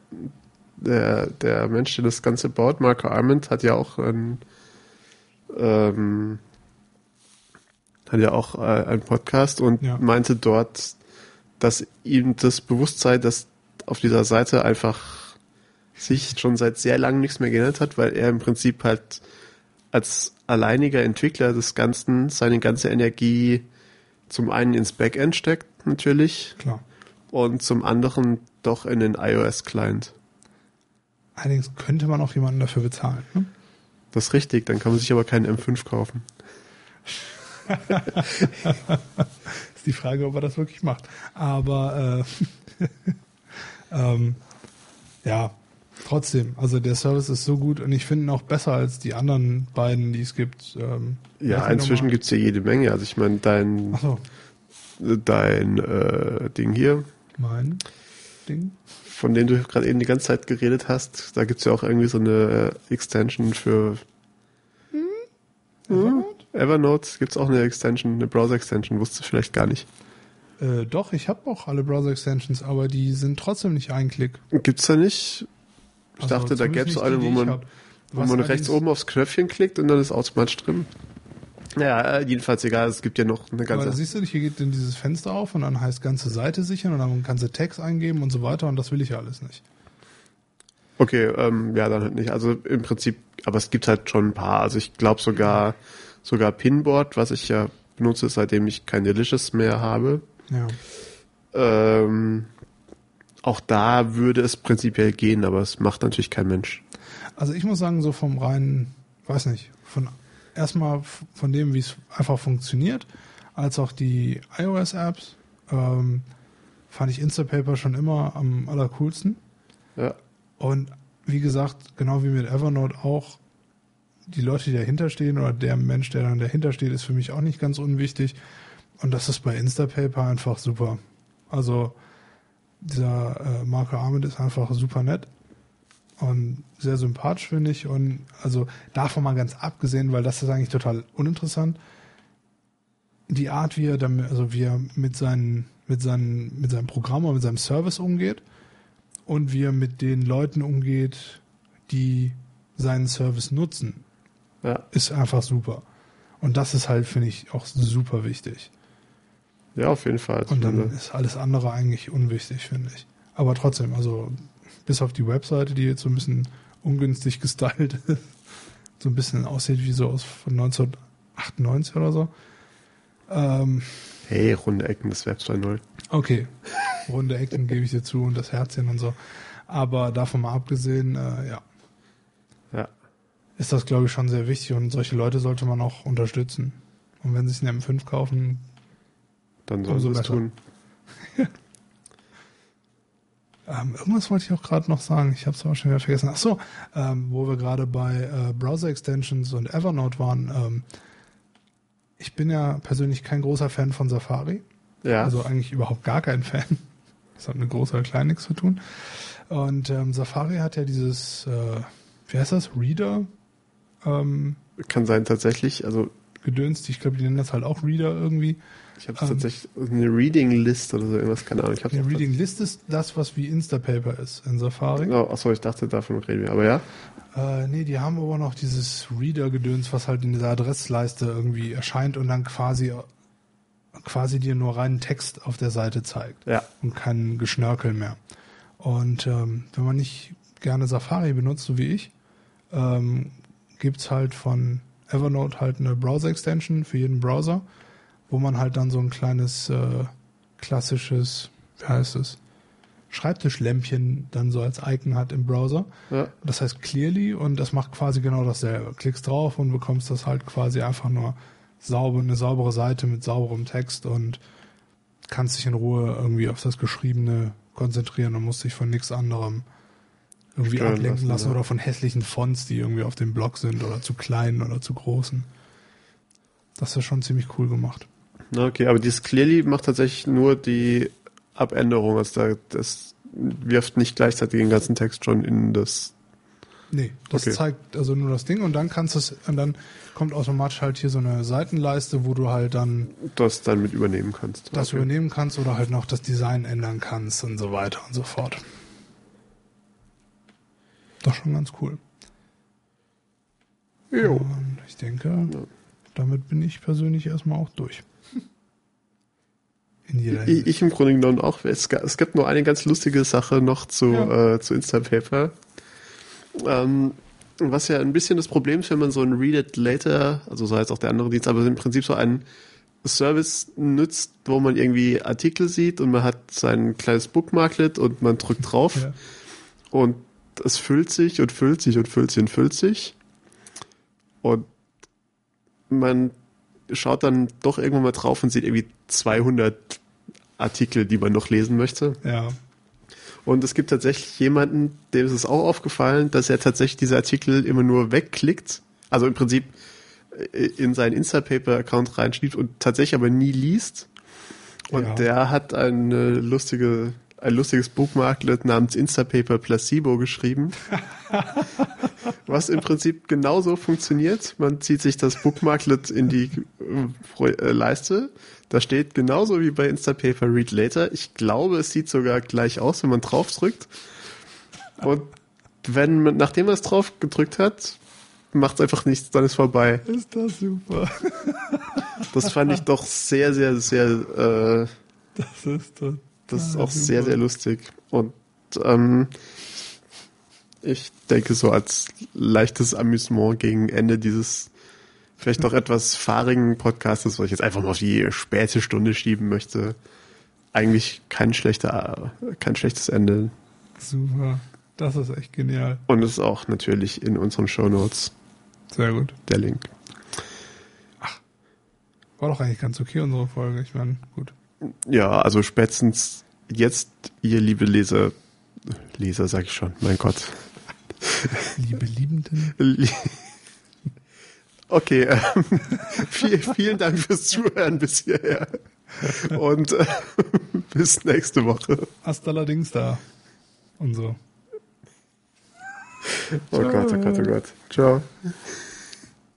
der, der Mensch, der das Ganze baut, Marco Arment, hat ja auch ein ähm, hat ja auch äh, einen Podcast und Ja. meinte dort, dass ihm das bewusst sei, dass auf dieser Seite einfach sich schon seit sehr langem nichts mehr geändert hat, weil er im Prinzip halt als alleiniger Entwickler des Ganzen seine ganze Energie zum einen ins Backend steckt, natürlich, Klar. und zum anderen doch in den iOS-Client. Allerdings könnte man auch jemanden dafür bezahlen. Ne? Das ist richtig, dann kann man sich aber keinen M5 kaufen. Ist die Frage, ob er das wirklich macht. Aber äh, ähm, ja, trotzdem, also der Service ist so gut und ich finde ihn auch besser als die anderen beiden, die es gibt. Ähm, Ja, inzwischen der gibt's ja jede Menge. Also ich meine, dein? Achso, dein äh, Ding hier, mein Ding. Von dem du gerade eben die ganze Zeit geredet hast, da gibt's ja auch irgendwie so eine äh, Extension für Evernote? Evernote. Gibt's auch eine Extension, eine Browser-Extension, wusste ich vielleicht gar nicht. Äh, doch, ich habe auch alle Browser-Extensions, aber die sind trotzdem nicht ein Klick. Gibt's da nicht? Ich Also dachte, da gäbe es eine, wo man, wo man rechts oben aufs Knöpfchen klickt und dann ist automatisch drin. Ja, äh, jedenfalls egal, es gibt ja noch eine Aber ganze. siehst du, hier geht dann dieses Fenster auf und dann heißt ganze Seite sichern und dann kannst du Text eingeben und so weiter und das will ich ja alles nicht. Okay, ähm, ja, dann halt nicht. Also im Prinzip, aber es gibt halt schon ein paar. Also ich glaube sogar, sogar Pinboard, was ich ja benutze, seitdem ich kein Delicious mehr habe. Ja. Ähm, auch da würde es prinzipiell gehen, aber es macht natürlich kein Mensch. Also ich muss sagen, so vom reinen, weiß nicht, von erstmal von dem, wie es einfach funktioniert, als auch die iOS-Apps, ähm, fand ich Instapaper schon immer am allercoolsten. Ja, Und wie gesagt, genau wie mit Evernote auch, die Leute, die dahinter stehen oder der Mensch, der dann dahinter steht, ist für mich auch nicht ganz unwichtig. Und das ist bei Instapaper einfach super. Also dieser äh, Marco Arment ist einfach super nett und sehr sympathisch, finde ich. Und also davon mal ganz abgesehen, weil das ist eigentlich total uninteressant. Die Art, wie er damit, also wie er mit seinen, mit seinen, mit seinem Programm oder mit seinem Service umgeht und wie er mit den Leuten umgeht, die seinen Service nutzen, ja, ist einfach super. Und das ist halt, finde ich, auch super wichtig. ja, auf jeden Fall. Und dann Also, ist alles andere eigentlich unwichtig, finde ich. Aber trotzdem, also bis auf die Webseite, die jetzt so ein bisschen ungünstig gestylt ist, so ein bisschen aussieht wie so aus von 1998 oder so. Ähm, hey, runde Ecken des Web 2.0. okay, runde Ecken gebe ich dir zu und das Herzchen und so. Aber davon mal abgesehen, äh, ja, Ja, ist das, glaube ich, schon sehr wichtig und solche Leute sollte man auch unterstützen. Und wenn sie sich einen M5 kaufen, dann sollen sie es tun. Ähm, irgendwas wollte ich auch gerade noch sagen. Ich habe es aber schon wieder vergessen. Ach so, ähm, wo wir gerade bei äh, Browser-Extensions und Evernote waren. Ähm, ich bin ja persönlich kein großer Fan von Safari. Ja, Also eigentlich überhaupt gar kein Fan. Das hat mit groß oder klein nichts zu tun. Und ähm, Safari hat ja dieses, äh, wie heißt das, Reader ähm, kann sein tatsächlich. Also gedönst. Ich glaube, die nennen das halt auch Reader irgendwie. ich habe Ähm. tatsächlich eine Reading List oder so irgendwas, keine Ahnung. Ich auch Reading List ist das, was wie Instapaper ist in Safari. Oh, achso, ich dachte, davon reden wir. Aber ja, Äh, nee, die haben aber noch dieses Reader-Gedöns, was halt in dieser Adressleiste irgendwie erscheint und dann quasi quasi dir nur reinen Text auf der Seite zeigt ja, und kein Geschnörkel mehr. Und ähm, wenn man nicht gerne Safari benutzt, so wie ich, ähm, gibt's halt von Evernote halt eine Browser-Extension für jeden Browser, wo man halt dann so ein kleines äh, klassisches, wie heißt es, Schreibtischlämpchen dann so als Icon hat im Browser. ja, Das heißt Clearly und das macht quasi genau dasselbe. Klickst drauf und bekommst das halt quasi einfach nur sauber, eine saubere Seite mit sauberem Text und kannst dich in Ruhe irgendwie auf das Geschriebene konzentrieren und musst dich von nichts anderem irgendwie ablenken lassen, lassen oder von hässlichen Fonts, die irgendwie auf dem Blog sind oder zu kleinen oder zu großen. Das ist schon ziemlich cool gemacht. Okay, aber dieses Clearly macht tatsächlich nur die Abänderung. Also da, das wirft nicht gleichzeitig den ganzen Text schon in das. Nee, das Okay. zeigt also nur das Ding und dann kannst du es, und dann kommt automatisch halt hier so eine Seitenleiste, wo du halt dann das dann mit übernehmen kannst. das Okay. übernehmen kannst oder halt noch das Design ändern kannst und so weiter und so fort. Doch schon ganz cool. Jo. Und ich denke, damit bin ich persönlich erstmal auch durch. Ich, ich im Grunde genommen auch. Es, es gibt nur eine ganz lustige Sache noch zu, Ja. äh, zu Instapaper. Ähm, was ja ein bisschen das Problem ist, wenn man so ein Read It Later, also so heißt auch der andere Dienst, aber im Prinzip so einen Service nützt, wo man irgendwie Artikel sieht und man hat sein kleines Bookmarklet und man drückt drauf Ja. und es füllt sich und füllt sich und füllt sich und füllt sich. Und man schaut dann doch irgendwann mal drauf und sieht irgendwie 200 Artikel, die man noch lesen möchte. ja. Und es gibt tatsächlich jemanden, dem ist es auch aufgefallen, dass er tatsächlich diese Artikel immer nur wegklickt. Also im Prinzip äh, in seinen Instapaper-Account reinschiebt und tatsächlich aber nie liest. Und Ja. der hat eine lustige, ein lustiges Bookmarklet namens Instapaper Placebo geschrieben. was im Prinzip genauso funktioniert. Man zieht sich das Bookmarklet in die äh, äh, Leiste. Da steht genauso wie bei Instapaper Read Later. Ich glaube, es sieht sogar gleich aus, wenn man drauf drückt. Und wenn man, nachdem man es drauf gedrückt hat, macht es einfach nichts, dann ist vorbei. Ist das super. Das fand ich doch sehr, sehr, sehr, äh, Das ist das. ist auch sehr, sehr lustig. Und ähm, ich denke so als leichtes Amüsement gegen Ende dieses vielleicht doch etwas fahrigen Podcastes, was ich jetzt einfach mal auf die späte Stunde schieben möchte, eigentlich kein schlechter, kein schlechtes Ende. Super. Das ist echt genial. Und es ist auch natürlich in unseren Shownotes Sehr gut. der Link. War doch eigentlich ganz okay, unsere Folge. Ich meine, gut. Ja, also spätestens jetzt, ihr liebe Leser, Leser sag ich schon, mein Gott. Liebe Liebenden. Lie- Okay, ähm, viel, vielen Dank fürs Zuhören bis hierher. Und äh, bis nächste Woche. Hasta allerdings da. Und so. Oh Gott, oh Gott, oh Gott. Ciao.